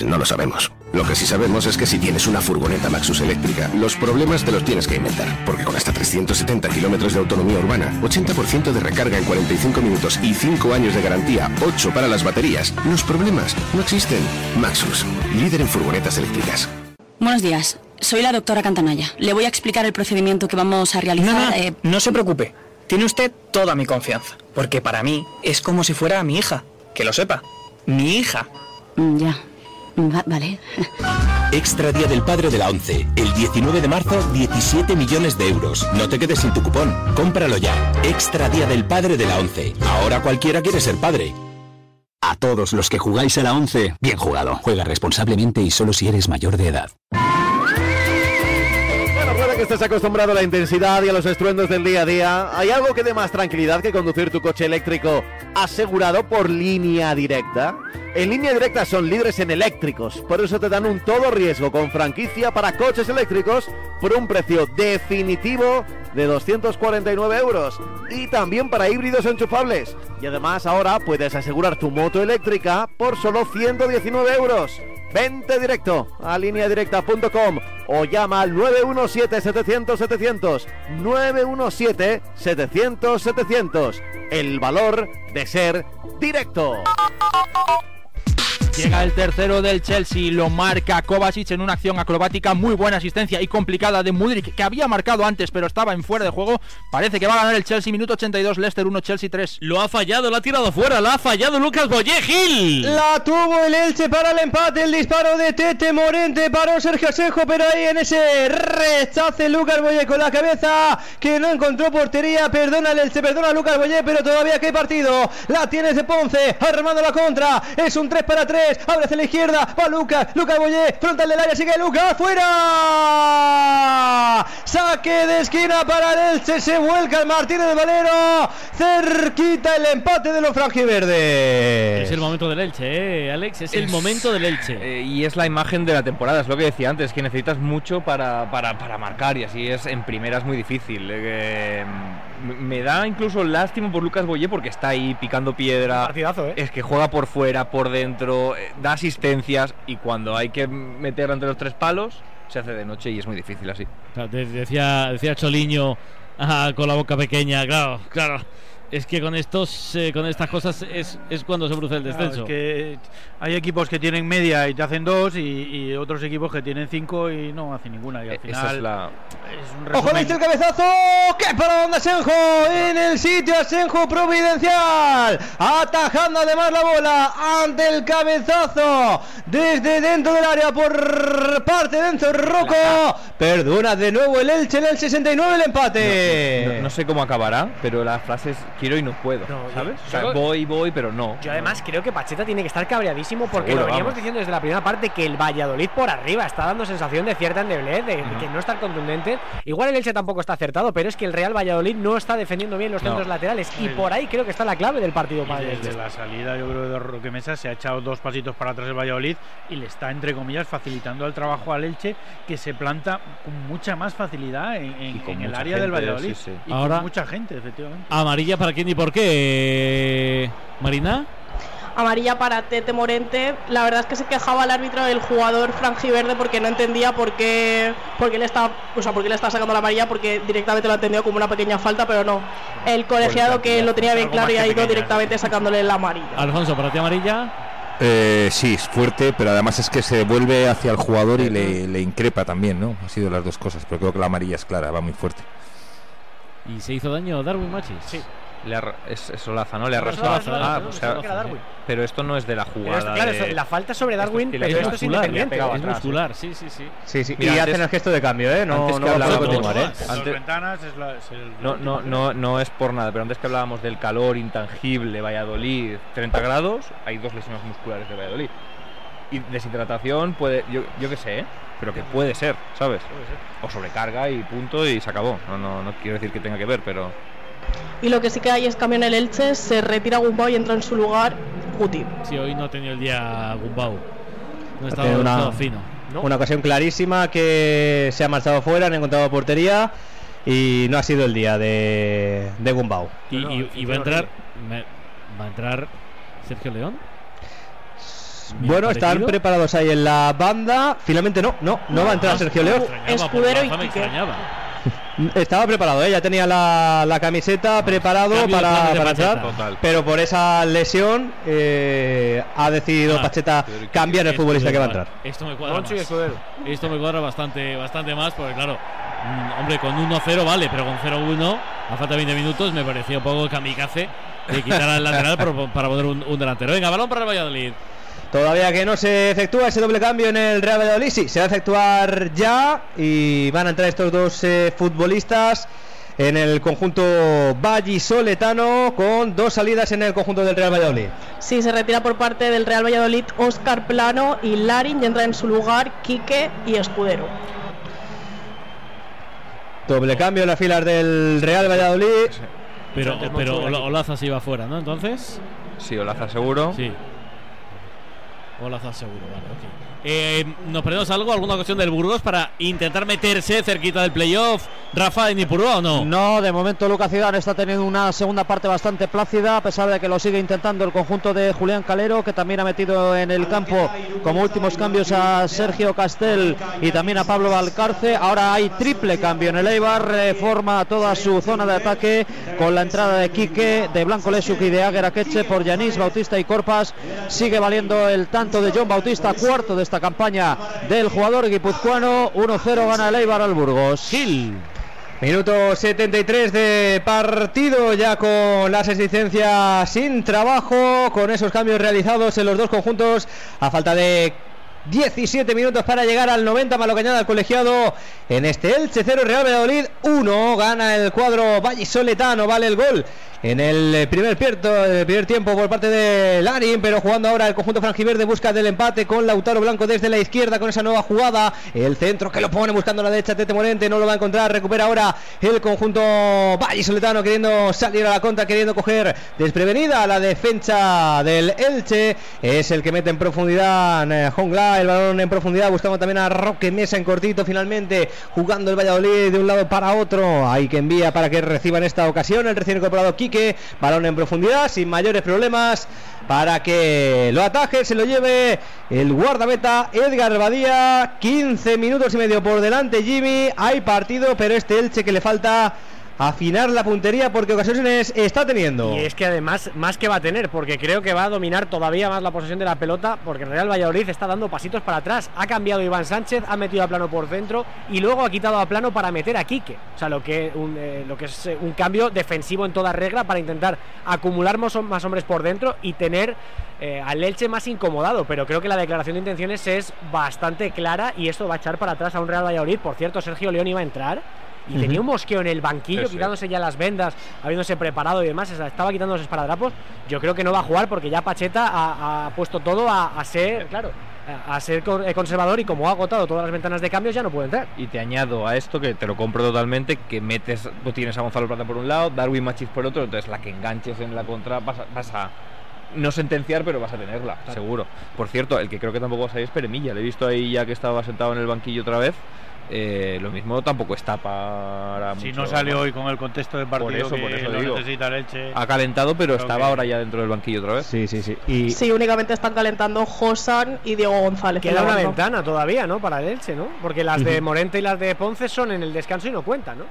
no lo sabemos. Lo que sí sabemos es que si tienes una furgoneta Maxus eléctrica, los problemas te los tienes que inventar. Porque con hasta 370 kilómetros de autonomía urbana, 80% de recarga en 45 minutos y 5 años de garantía, 8 para las baterías, los problemas no existen. Maxus, líder en furgonetas eléctricas.
Buenos días, soy la doctora Cantanaya. Le voy a explicar el procedimiento que vamos a realizar.
No, no,
eh,
no se preocupe. Tiene usted toda mi confianza. Porque para mí es como si fuera mi hija. Que lo sepa. Mi hija.
mm, Ya. Va- vale.
Extra Día del Padre de la ONCE. El 19 de marzo, 17 millones de euros. No te quedes sin tu cupón. Cómpralo ya. Extra Día del Padre de la ONCE. Ahora cualquiera quiere ser padre.
A todos los que jugáis a la 11, bien jugado. Juega responsablemente y solo si eres mayor de edad.
Estés acostumbrado a la intensidad y a los estruendos del día a día. ¿Hay algo que dé más tranquilidad que conducir tu coche eléctrico asegurado por línea directa? En línea directa son líderes en eléctricos, por eso te dan un todo riesgo con franquicia para coches eléctricos por un precio definitivo de 249 euros y también para híbridos enchufables. Y además ahora puedes asegurar tu moto eléctrica por solo 119 euros. Vente directo a lineadirecta.com o llama al 917-700-700. 917-700-700. El valor de ser directo.
Llega el tercero del Chelsea, lo marca Kovacic en una acción acrobática, muy buena asistencia y complicada de Mudrik, que había marcado antes pero estaba en fuera de juego. Parece que va a ganar el Chelsea, minuto 82, Leicester 1, Chelsea 3.
Lo ha fallado, lo ha tirado fuera, la ha fallado Lucas Boye Gil.
La tuvo el Elche para el empate, el disparo de Tete Morente, paró Sergio Asenjo, pero ahí en ese rechace Lucas Boye con la cabeza, que no encontró portería, perdona el Elche, perdona a Lucas Boye, pero todavía que hay partido, la tiene de Ponce, armando la contra, es un 3 para 3, abre hacia la izquierda, va Lucas, Lucas Boye, frontal del área, sigue Lucas, fuera, saque de esquina para el Elche, se vuelca el Martínez de Valero, cerquita el empate de los franjiverdes.
Es el momento del Elche, ¿eh, Alex? Es, el momento del Elche.
Eh, y es la imagen de la temporada, es lo que decía antes, que necesitas mucho para, para, para marcar y así es en primera es muy difícil. Eh, m- me da incluso lástima por Lucas Boye porque está ahí picando piedra.
Partidazo, ¿eh?
Es que juega por fuera, por dentro, eh, da asistencias y cuando hay que meterla entre los tres palos se hace de noche y es muy difícil así.
Decía, decía Choliño ah, con la boca pequeña, claro, claro. Es que con estos, eh, con estas cosas es, es cuando se produce el
Claro,
descenso.
es que hay equipos que tienen media y te hacen dos y, y otros equipos que tienen cinco y no hacen ninguna. Y al
E-
final
Esa es la.
es un
Ojo, viste el cabezazo. ¡Qué para de Asenjo! En el sitio Asenjo providencial. Atajando además la bola ante el cabezazo. Desde dentro del área por parte de Enzo Rocco. Perdona de nuevo el Elche en el 69 el empate.
No, no sé cómo acabará, pero la frase es quiero y no puedo, ¿sabes? O sea,
yo-
voy, voy, pero no.
Yo además creo que Pacheta tiene que estar cabreadísimo porque
Seguro,
lo veníamos
vamos.
diciendo desde la primera parte que el Valladolid por arriba está dando sensación de cierta endeblez, de, de que no está contundente. Igual el Elche tampoco está acertado, pero es que el Real Valladolid no está defendiendo bien los
No.
centros laterales y por ahí creo que está la clave del partido para el
desde
Elche.
la salida, yo creo, de Roque Mesa se ha echado dos pasitos para atrás el Valladolid y le está, entre comillas, facilitando el trabajo al Elche, que se planta con mucha más facilidad en, en-
con
en el área del Valladolid.
sí, sí.
Y
Ahora-
con mucha gente, efectivamente.
Amarilla para quién y por qué, Marina.
amarilla para Tete Morente. La verdad es que se quejaba el árbitro del jugador franjiverde porque no entendía por qué, por qué le está, o sea, por qué le está sacando la amarilla porque directamente lo ha entendido como una pequeña falta, pero no. El colegiado que lo tenía bien claro y ha ido
pequeña,
directamente sacándole la amarilla.
Alfonso, para ti amarilla.
Eh, sí, es fuerte, pero además es que se vuelve hacia el jugador y le, le increpa también, ¿no? Ha sido las dos cosas, pero creo que la amarilla es clara, va muy fuerte.
¿Y se hizo daño Darwin Machis?
Sí.
Le es, es Olaza, ¿no? Le
No, es
ah,
no,
pues
Darwin.
Pero esto no es de la
Pero
jugada.
esto, claro,
de-
eso- la falta sobre Darwin,
que
pero esto es
muscular,
independiente.
ha pegado
Es
atrás,
muscular, sí, sí, sí.
Sí, sí.
Mira,
y
antes-
hacen el gesto de cambio, ¿eh? No,
antes
no
que
va a
hablábamos-
continuar, ¿eh?
Antes-
ventanas es la, es el-
No, no, no, no es por nada, pero antes que hablábamos del calor intangible, Valladolid, 30 grados, hay dos lesiones musculares de Valladolid. Y deshidratación puede, yo, yo qué sé, ¿eh? pero que puede ser, ¿sabes? O sobrecarga y punto y se acabó. No, no, no quiero decir que tenga que ver, pero
Y lo que sí que hay es cambio en el Elche, se retira Gumbau y entra en su lugar Guti.
Sí, hoy no ha tenido el día Gumbau. No ha
Ha
estado,
una-
estado fino.
Una ocasión clarísima que se ha marchado fuera, han encontrado portería y no ha sido el día de, de Gumbau.
Y, y- y va a entrar. me- ¿Va a entrar Sergio León?
Bueno, están
parecido.
preparados ahí en la banda. Finalmente no, no, no va a entrar
Ah,
Sergio León.
Escudero y
Rafa me
Quique.
extrañaba.
Estaba preparado, ¿eh? ya tenía la, la camiseta preparado
Cambio
para, entrar,
Total.
pero por esa lesión eh, ha decidido
Ah,
Pacheta cambiar el futbolista que va a entrar.
Esto me cuadra más. Esto me cuadra bastante, bastante más, porque claro, mm, hombre, con 1-0 vale, pero con 0-1, a falta de 20 minutos, me parecía un poco kamikaze de quitar al lateral para, para poner un, un delantero. Venga, balón para el Valladolid.
Todavía que no se efectúa ese doble cambio en el Real Valladolid, sí, se va a efectuar ya y van a entrar estos dos eh, futbolistas en el conjunto vallisoletano con dos salidas en el conjunto del Real Valladolid.
Sí, se retira por parte del Real Valladolid Oscar Plano y Larin y entra en su lugar Quique y Escudero.
Doble cambio en las filas del Real Valladolid.
Pero, pero. Olaza se iba fuera, ¿no? Entonces,
sí, Olaza seguro.
sí. Golazo seguro, vale, ok. Eh, ¿Nos perdemos algo, alguna cuestión del Burgos para intentar meterse cerquita del playoff? Rafa de Nipurúa o no?
No, de momento Lucas Zidane está teniendo una segunda parte bastante plácida, a pesar de que lo sigue intentando el conjunto de Julián Calero, que también ha metido en el campo como últimos cambios a Sergio Castel y también a Pablo Valcarce. Ahora hay triple cambio en el Eibar, reforma toda su zona de ataque con la entrada de Quique, de Blanco Lesuk y de Águera Queche por Yanis, Bautista y Corpas. Sigue valiendo el tanto de John Bautista, cuarto de esta campaña del jugador guipuzcoano. 1-0 gana el Eibar al Burgos.
Gil.
Minuto 73 de partido, ya con las asistencias sin trabajo, con esos cambios realizados en los dos conjuntos, a falta de 17 minutos para llegar al 90, malo que añada el colegiado en este Elche 0, Real Valladolid 1, gana el cuadro Vallisoletano, vale el gol en el primer, pierto, el primer tiempo por parte de Larin, pero jugando ahora el conjunto franjiverde busca del empate con Lautaro Blanco desde la izquierda con esa nueva jugada, el centro que lo pone buscando la derecha Tete Morente, no lo va a encontrar, recupera ahora el conjunto Vallisoletano queriendo salir a la contra, queriendo coger desprevenida la defensa del Elche, es el que mete en profundidad eh, Jongla, el balón en profundidad, buscando también a Roque Mesa en cortito finalmente, jugando el Valladolid de un lado para otro, hay que envía para que reciba en esta ocasión el recién incorporado Balón en profundidad sin mayores problemas para que lo ataje, se lo lleve el guardameta Edgar Badía, 15 minutos y medio por delante Jimmy, hay partido pero este Elche que le falta afinar la puntería porque ocasiones está teniendo.
Y es que además, más que va a tener, porque creo que va a dominar todavía más la posesión de la pelota, porque el Real Valladolid está dando pasitos para atrás. Ha cambiado Iván Sánchez, ha metido a plano por centro y luego ha quitado a plano para meter a Quique. O sea, lo que, un, eh, lo que es eh, un cambio defensivo en toda regla para intentar acumular más, más hombres por dentro y tener eh, al Elche más incomodado. Pero creo que la declaración de intenciones es bastante clara y esto va a echar para atrás a un Real Valladolid. Por cierto, Sergio León iba a entrar y tenía un mosqueo en el banquillo,
Sí, sí.
quitándose ya las vendas, habiéndose preparado y demás, o sea, estaba quitando los esparadrapos. Yo creo que no va a jugar porque ya Pacheta ha, ha puesto todo a, a ser, claro, a, ser eh, conservador y como ha agotado todas las ventanas de cambios ya no puede entrar.
Y te añado a esto que te lo compro totalmente, que metes, tú tienes a Gonzalo Plata por un lado, Darwin Machis por otro, entonces la que enganches en la contra vas a, vas a no sentenciar, pero vas a tenerla, seguro. Por cierto, el que creo que tampoco va a salir es Peremilla, le he visto ahí ya que estaba sentado en el banquillo otra vez. Eh, lo mismo tampoco está para
Si
mucho
no sale hoy con el contexto del partido
por eso,
que
por eso digo.
necesita el Elche.
Ha calentado, pero
Creo
estaba
que-
ahora ya dentro del banquillo otra vez.
Sí, sí, sí. Y
Sí, únicamente están calentando Josan y Diego González.
Queda una ventana todavía, ¿no? Para el Elche, ¿no? Porque las de. Morente y las de Ponce son en el descanso y no cuentan, ¿no?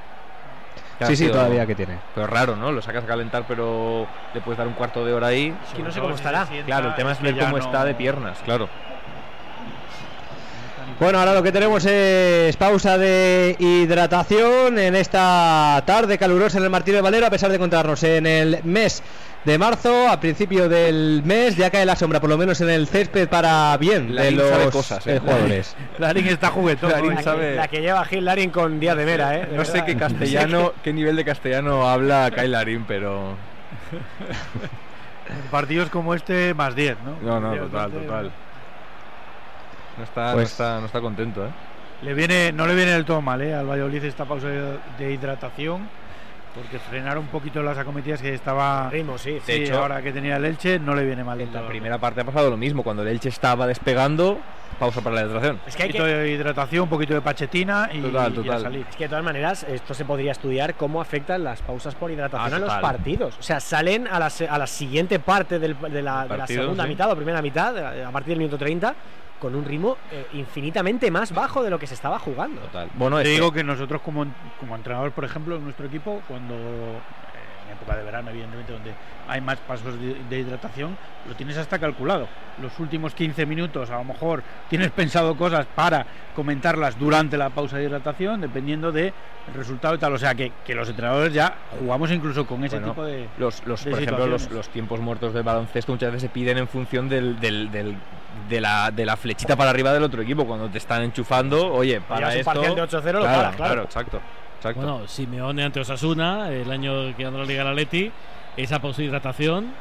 Sí, sí, todavía que tiene.
Pero raro, ¿no? Lo sacas a calentar, pero le puedes dar un cuarto de hora ahí.
Es que no sé cómo estará.
Claro, el tema es
que
ver cómo
no-
está de piernas, claro.
Bueno, ahora lo que tenemos es pausa de hidratación en esta tarde calurosa en el Martínez de Valero, a pesar de encontrarnos en el mes de marzo, a principio del mes, ya cae la sombra, por lo menos en el césped para bien de
Larín
los
sabe cosas, ¿eh?
eh, jugadores.
Larín está juguetón.
Larín.
La,
sabe-
que, la que lleva Gil Larin con Díaz de Mera, ¿eh? De
No sé qué castellano, qué nivel de castellano habla Kyle Larín, pero.
Partidos como este, más 10, ¿no?
No, no, total, total. No está,
Pues-
no está, no está contento, ¿eh?
Le viene, no le viene del todo mal, ¿eh? Al Valladolid esta pausa de, de hidratación. Porque frenar un poquito las acometidas que estaba.
Ritmo, sí.
Sí,
De hecho-
ahora que tenía el Elche, no le viene mal
En la primera parte ha pasado lo mismo. Cuando el Elche estaba despegando, pausa para la hidratación.
Es
Un
que hay
poquito
que,
de hidratación, un poquito de pachetina y,
Total,
y a
total.
salir.
Es que de todas maneras, esto se podría estudiar cómo afectan las pausas por hidratación
Ah,
a los
total.
partidos. O sea, salen a la, a la siguiente parte del- de, la, de la
Partido,
segunda
sí.
mitad o primera mitad, a a partir del minuto 30, con un ritmo eh, infinitamente más bajo de lo que se estaba jugando.
Total. Bueno,
Te digo que nosotros como, como entrenador, por ejemplo, en nuestro equipo, cuando en época de verano, evidentemente, donde hay más pasos de, hidratación, lo tienes hasta calculado. Los últimos 15 minutos, a lo mejor tienes pensado cosas para comentarlas durante la pausa de hidratación, dependiendo del resultado y tal. O sea, que, que los entrenadores ya jugamos incluso con ese
Bueno,
tipo de...
los, los,
de
por ejemplo, los, los tiempos muertos del baloncesto muchas veces se piden en función del, del- del- de, la, de la flechita para arriba del otro equipo. Cuando te están enchufando, oye, para
un
esto...
parcial de 8-0 lo
claro,
claro.
exacto. Exacto.
Bueno, Simeone ante Osasuna, el año que ganó la Liga al Atleti, esa hidratación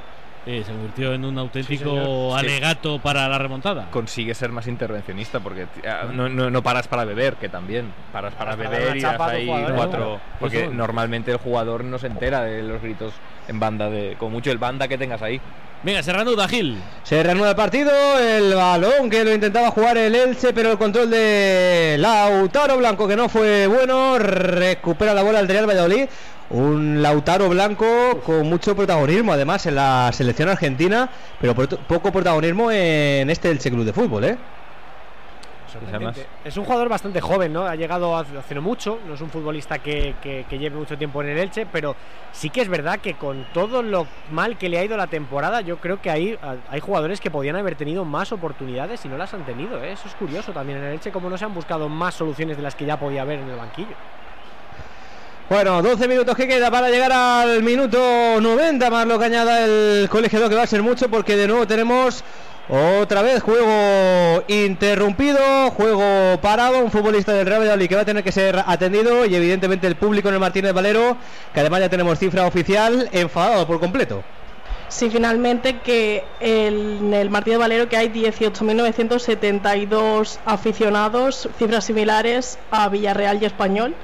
eh, se convirtió en un auténtico.
Sí.
alegato para la remontada.
Consigue ser más intervencionista porque ah, no, no, no paras para beber, que también paras para beber y das
a
ahí
jugador,
cuatro. Porque
Eso.
normalmente el jugador no se entera de los gritos en banda, de con mucho el banda que tengas ahí.
Venga, se reanuda Gil.
Se reanuda el partido, el balón que lo intentaba jugar el Elche, pero el control de Lautaro Blanco que no fue bueno, recupera la bola el Real Valladolid. Un Lautaro Blanco con mucho protagonismo, además, en la selección argentina, pero poco protagonismo en este Elche Club de Fútbol, ¿eh?
Sorprendente. Es un jugador bastante joven, ¿no? Ha llegado hace no mucho, no es un futbolista que, que- que lleve mucho tiempo en el Elche, pero sí que es verdad que con todo lo mal que le ha ido la temporada, yo creo que hay, hay jugadores que podían haber tenido más oportunidades y no las han tenido, ¿eh? Eso es curioso también en el Elche, como no se han buscado más soluciones de las que ya podía haber en el banquillo.
Bueno, 12 minutos que queda para llegar al minuto 90, más lo que añada el colegiado, que va a ser mucho, porque de nuevo tenemos otra vez juego interrumpido, juego parado, un futbolista del Real Valladolid que va a tener que ser atendido y evidentemente el público en el Martínez Valero, que además ya tenemos cifra oficial, enfadado por completo.
Sí, finalmente que el- en el Martínez Valero que hay 18.972 aficionados, cifras similares a Villarreal y Español,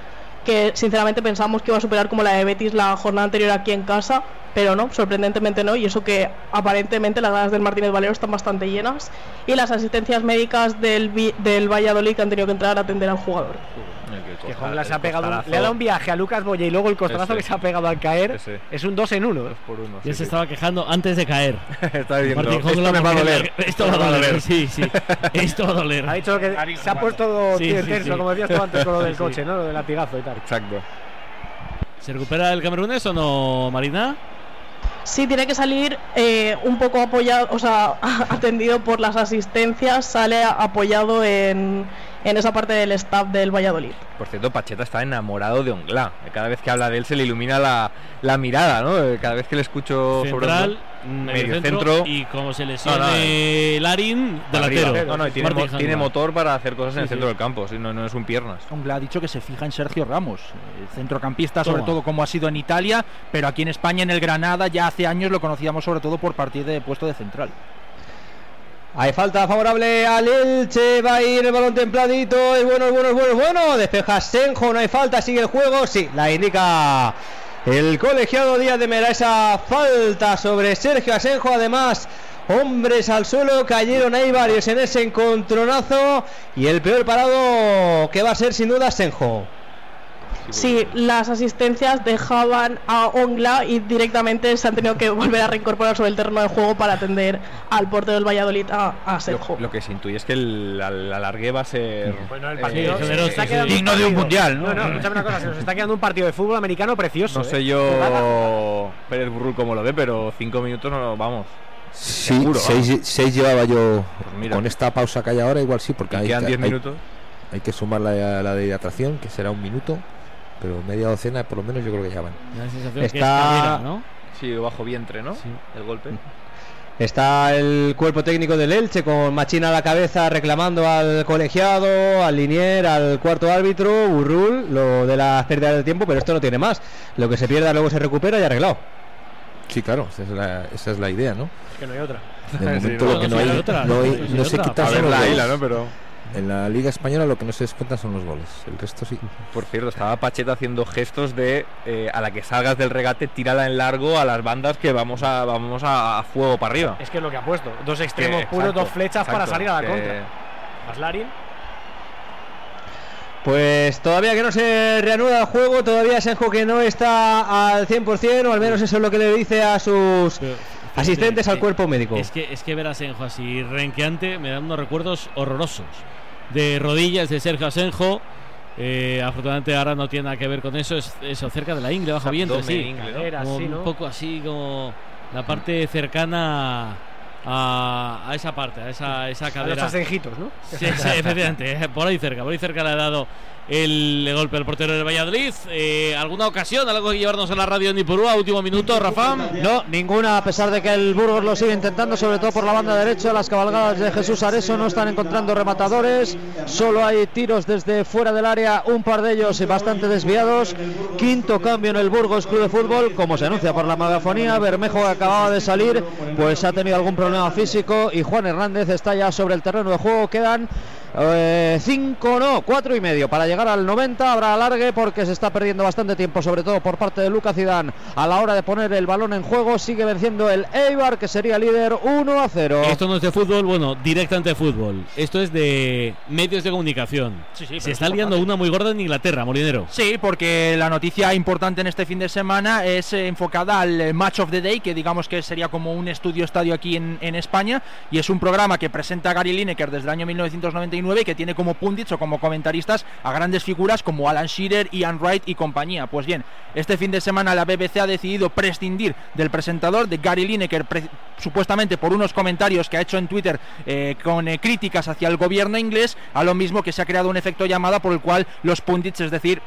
que sinceramente pensamos que iba a superar como la de Betis la jornada anterior aquí en casa, pero no, sorprendentemente no, y eso que aparentemente las gradas del Martínez Valero están bastante llenas, y las asistencias médicas del, del Valladolid que han tenido que entrar a atender al jugador.
Que Jongla se ha pegado un- le ha dado un viaje a Lucas Boya y luego el costalazo
Ese.
que se ha pegado al caer
Ese.
es un 2 en 1.
por uno.
Ya se estaba quejando antes de caer.
Está diciendo,
Martín
"Esto me va a doler,
Esto va a doler. Sí, sí. Esto va a doler.
Ha dicho que se ha puesto
Sí,
como decías tú antes con lo del
Sí.
coche, ¿no? Lo del latigazo y tal.
Exacto.
¿Se recupera el camerunés o no, Marina?
Sí, tiene que salir eh, un poco apoyado, o sea, atendido por las asistencias, sale apoyado en, en esa parte del staff del Valladolid.
Por cierto, Pacheta está enamorado de Ongla. Cada vez que habla de él se le ilumina la, la mirada, ¿no? Cada vez que le escucho sobre
Central,
Ongla.
Medio centro, y como se lesione Larin, delantero.
Arriba. No, no, tiene, mo- tiene
Jongla.
motor para hacer cosas en el
Sí,
centro
sí.
del campo, sí, no, no es un piernas.
Ongla ha dicho que se fija en Sergio Ramos, el centrocampista,
Toma.
sobre todo como ha sido en Italia, pero aquí en España, en el Granada, ya hace años lo conocíamos sobre todo por partir de puesto de central.
Hay falta favorable al Elche, va a ir el balón templadito, es bueno, es bueno, es bueno, es bueno, despeja Senjo, no hay falta, sigue el juego, sí, la indica el colegiado Díaz de Mera, esa falta sobre Sergio Asenjo, además hombres al suelo, cayeron ahí varios en ese encontronazo y el peor parado que va a ser sin duda Senjo.
Sí, las asistencias dejaban a Ongla y directamente se han tenido que volver a reincorporar sobre el terreno de juego para atender al portero del Valladolid a, a Sergio.
Lo, lo que se intuye es que el, al- alargue va a ser.
Bueno, el
eh,
se está quedando
sí.
un partido- No, no, escúchame una cosa, se nos está quedando un partido de fútbol americano precioso.
No
¿eh?
sé yo Pérez Burrul cómo lo ve, pero cinco minutos no nos vamos.
Sí,
Seguro,
seis,
vamos.
seis llevaba yo
mira.
con esta pausa que hay ahora, igual sí, porque hay,
quedan
que-
diez
hay-
minutos.
hay que sumar la, la de hidratación, que será un minuto, pero media docena por lo menos yo creo que ya van.
Está-
Sí, bajo vientre, ¿no? El golpe.
Está el cuerpo técnico del Elche con Machina a la cabeza reclamando al colegiado, al linier, al cuarto árbitro, Burrul, lo de las pérdidas de tiempo, pero esto no tiene más. Lo que se pierda luego se recupera y arreglado.
Sí, claro, esa es la, esa es la idea, ¿no?
Es que no hay otra.
De momento
Sí, no,
lo que
no
no,
hay
hay,
otra,
no, hay-
no hay
no se
otra.
quitan
A
son
ver
los
la
goles.
isla, ¿no? Pero-
En la Liga Española lo que no se descuentan son los goles, el resto sí.
Por cierto, estaba Pacheta haciendo gestos de eh, a la que salgas del regate, tírala en largo a las bandas que vamos a vamos a, fuego para arriba.
Es que es lo que ha puesto. Dos extremos
Que-
puros,
exacto,
dos flechas para salir a la
que-
contra. Maslarin.
Pues todavía que no se reanuda el juego, todavía Senjo que no está al 100%, o al menos eso es lo que le dice a sus asistentes al cuerpo médico.
Es que, es que ver a Asenjo así renqueante me da unos recuerdos horrorosos. De rodillas de Sergio Asenjo. Eh, afortunadamente ahora no tiene nada que ver con eso. Es eso, cerca de la ingle, bajo
Abdomen,
sí.
ingle, ¿no?
Cadera,
Como
¿no?
Un poco así como la parte cercana a, a esa parte, a esa, esa
A los
cadera.
asenjitos, ¿no?
Sí, sí, efectivamente, por ahí cerca, por ahí cerca le ha dado el golpe al portero del Valladolid. Eh, ¿Alguna ocasión, algo que llevarnos a la radio en Ipurúa? Último minuto, Rafa.
No, ninguna, a pesar de que el Burgos lo sigue intentando, sobre todo por la banda derecha. Las cabalgadas de Jesús Areso no están encontrando rematadores. Solo hay tiros desde fuera del área, un par de ellos bastante desviados. Quinto cambio en el Burgos Club de Fútbol, como se anuncia por la megafonía. Bermejo acababa de salir, pues ha tenido algún problema físico y Juan Hernández está ya sobre el terreno de juego. Quedan 5 no, 4 y medio para llegar al 90. Habrá alargue porque se está perdiendo bastante tiempo, sobre todo por parte de Lucas Zidane a la hora de poner el balón en juego. Sigue venciendo el Eibar, que sería líder 1 a 0.
Esto no es de fútbol, bueno, directamente de fútbol. Esto es de medios de comunicación.
Sí, sí,
Se está
es
liando una muy gorda en Inglaterra, Molinero.
Sí, porque la noticia importante en este fin de semana es eh, enfocada al eh, Match of the Day, que digamos que sería como un estudio estadio aquí en, en España, y es un programa que presenta Gary Lineker desde el año 1999 y que tiene como pundits o como comentaristas a grandes figuras como Alan Shearer, Ian Wright y compañía. Pues bien, este fin de semana la BBC ha decidido prescindir del presentador de Gary Lineker, supuestamente por unos comentarios que ha hecho en Twitter eh, con eh, críticas hacia el gobierno inglés, a lo mismo que se ha creado un efecto llamada por el cual los pundits, es decir,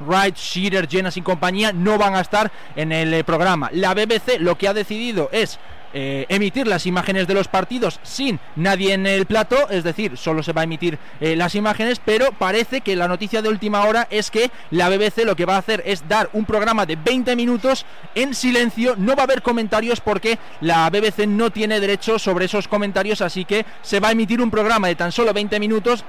Wright, Shearer, Jenas y compañía no van a estar en el eh, programa. La BBC lo que ha decidido es eh, emitir las imágenes de los partidos sin nadie en el plato, es decir, solo se va a emitir eh, las imágenes, pero parece que la noticia de última hora es que la BBC lo que va a hacer es dar un programa de 20 minutos en silencio, no va a haber comentarios porque la BBC no tiene derecho sobre esos comentarios, así que se va a emitir un programa de tan solo 20 minutos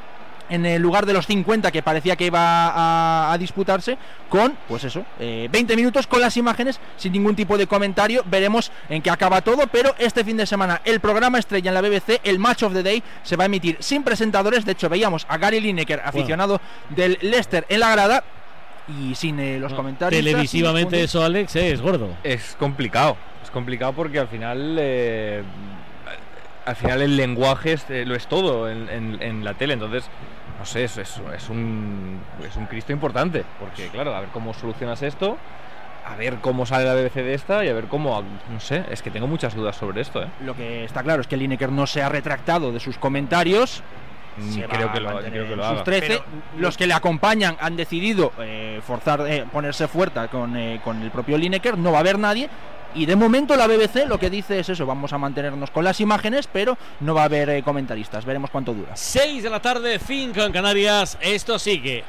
en el lugar de los 50 que parecía que iba a, a disputarse, con, pues eso, eh, 20 minutos con las imágenes, sin ningún tipo de comentario. Veremos en qué acaba todo, pero este fin de semana el programa estrella en la BBC, el Match of the Day, se va a emitir sin presentadores. De hecho, veíamos a Gary Lineker, aficionado del Leicester, en la grada. Y sin eh, los comentarios.
Televisivamente eso, Alex, eh, es gordo.
Es complicado, es complicado porque al final eh, al final el lenguaje es, eh, lo es todo en, en- en la tele, entonces no sé, es, es, es un es un Cristo importante, porque claro, a ver cómo solucionas esto, a ver cómo sale la BBC de esta y a ver cómo, no sé, es que tengo muchas dudas sobre esto, ¿eh?
Lo que está claro es que Lineker no se ha retractado de sus comentarios.
Mm, creo que lo- creo que lo
sus
haga.
13.
Pero-
los que le acompañan han decidido eh, forzar, eh, ponerse fuerte con, eh, con el propio Lineker. No va a haber nadie. Y de momento la BBC lo que dice es eso, vamos a mantenernos con las imágenes, pero no va a haber eh, comentaristas. Veremos cuánto dura.
6 de la tarde, 5 en Canarias. Esto sigue.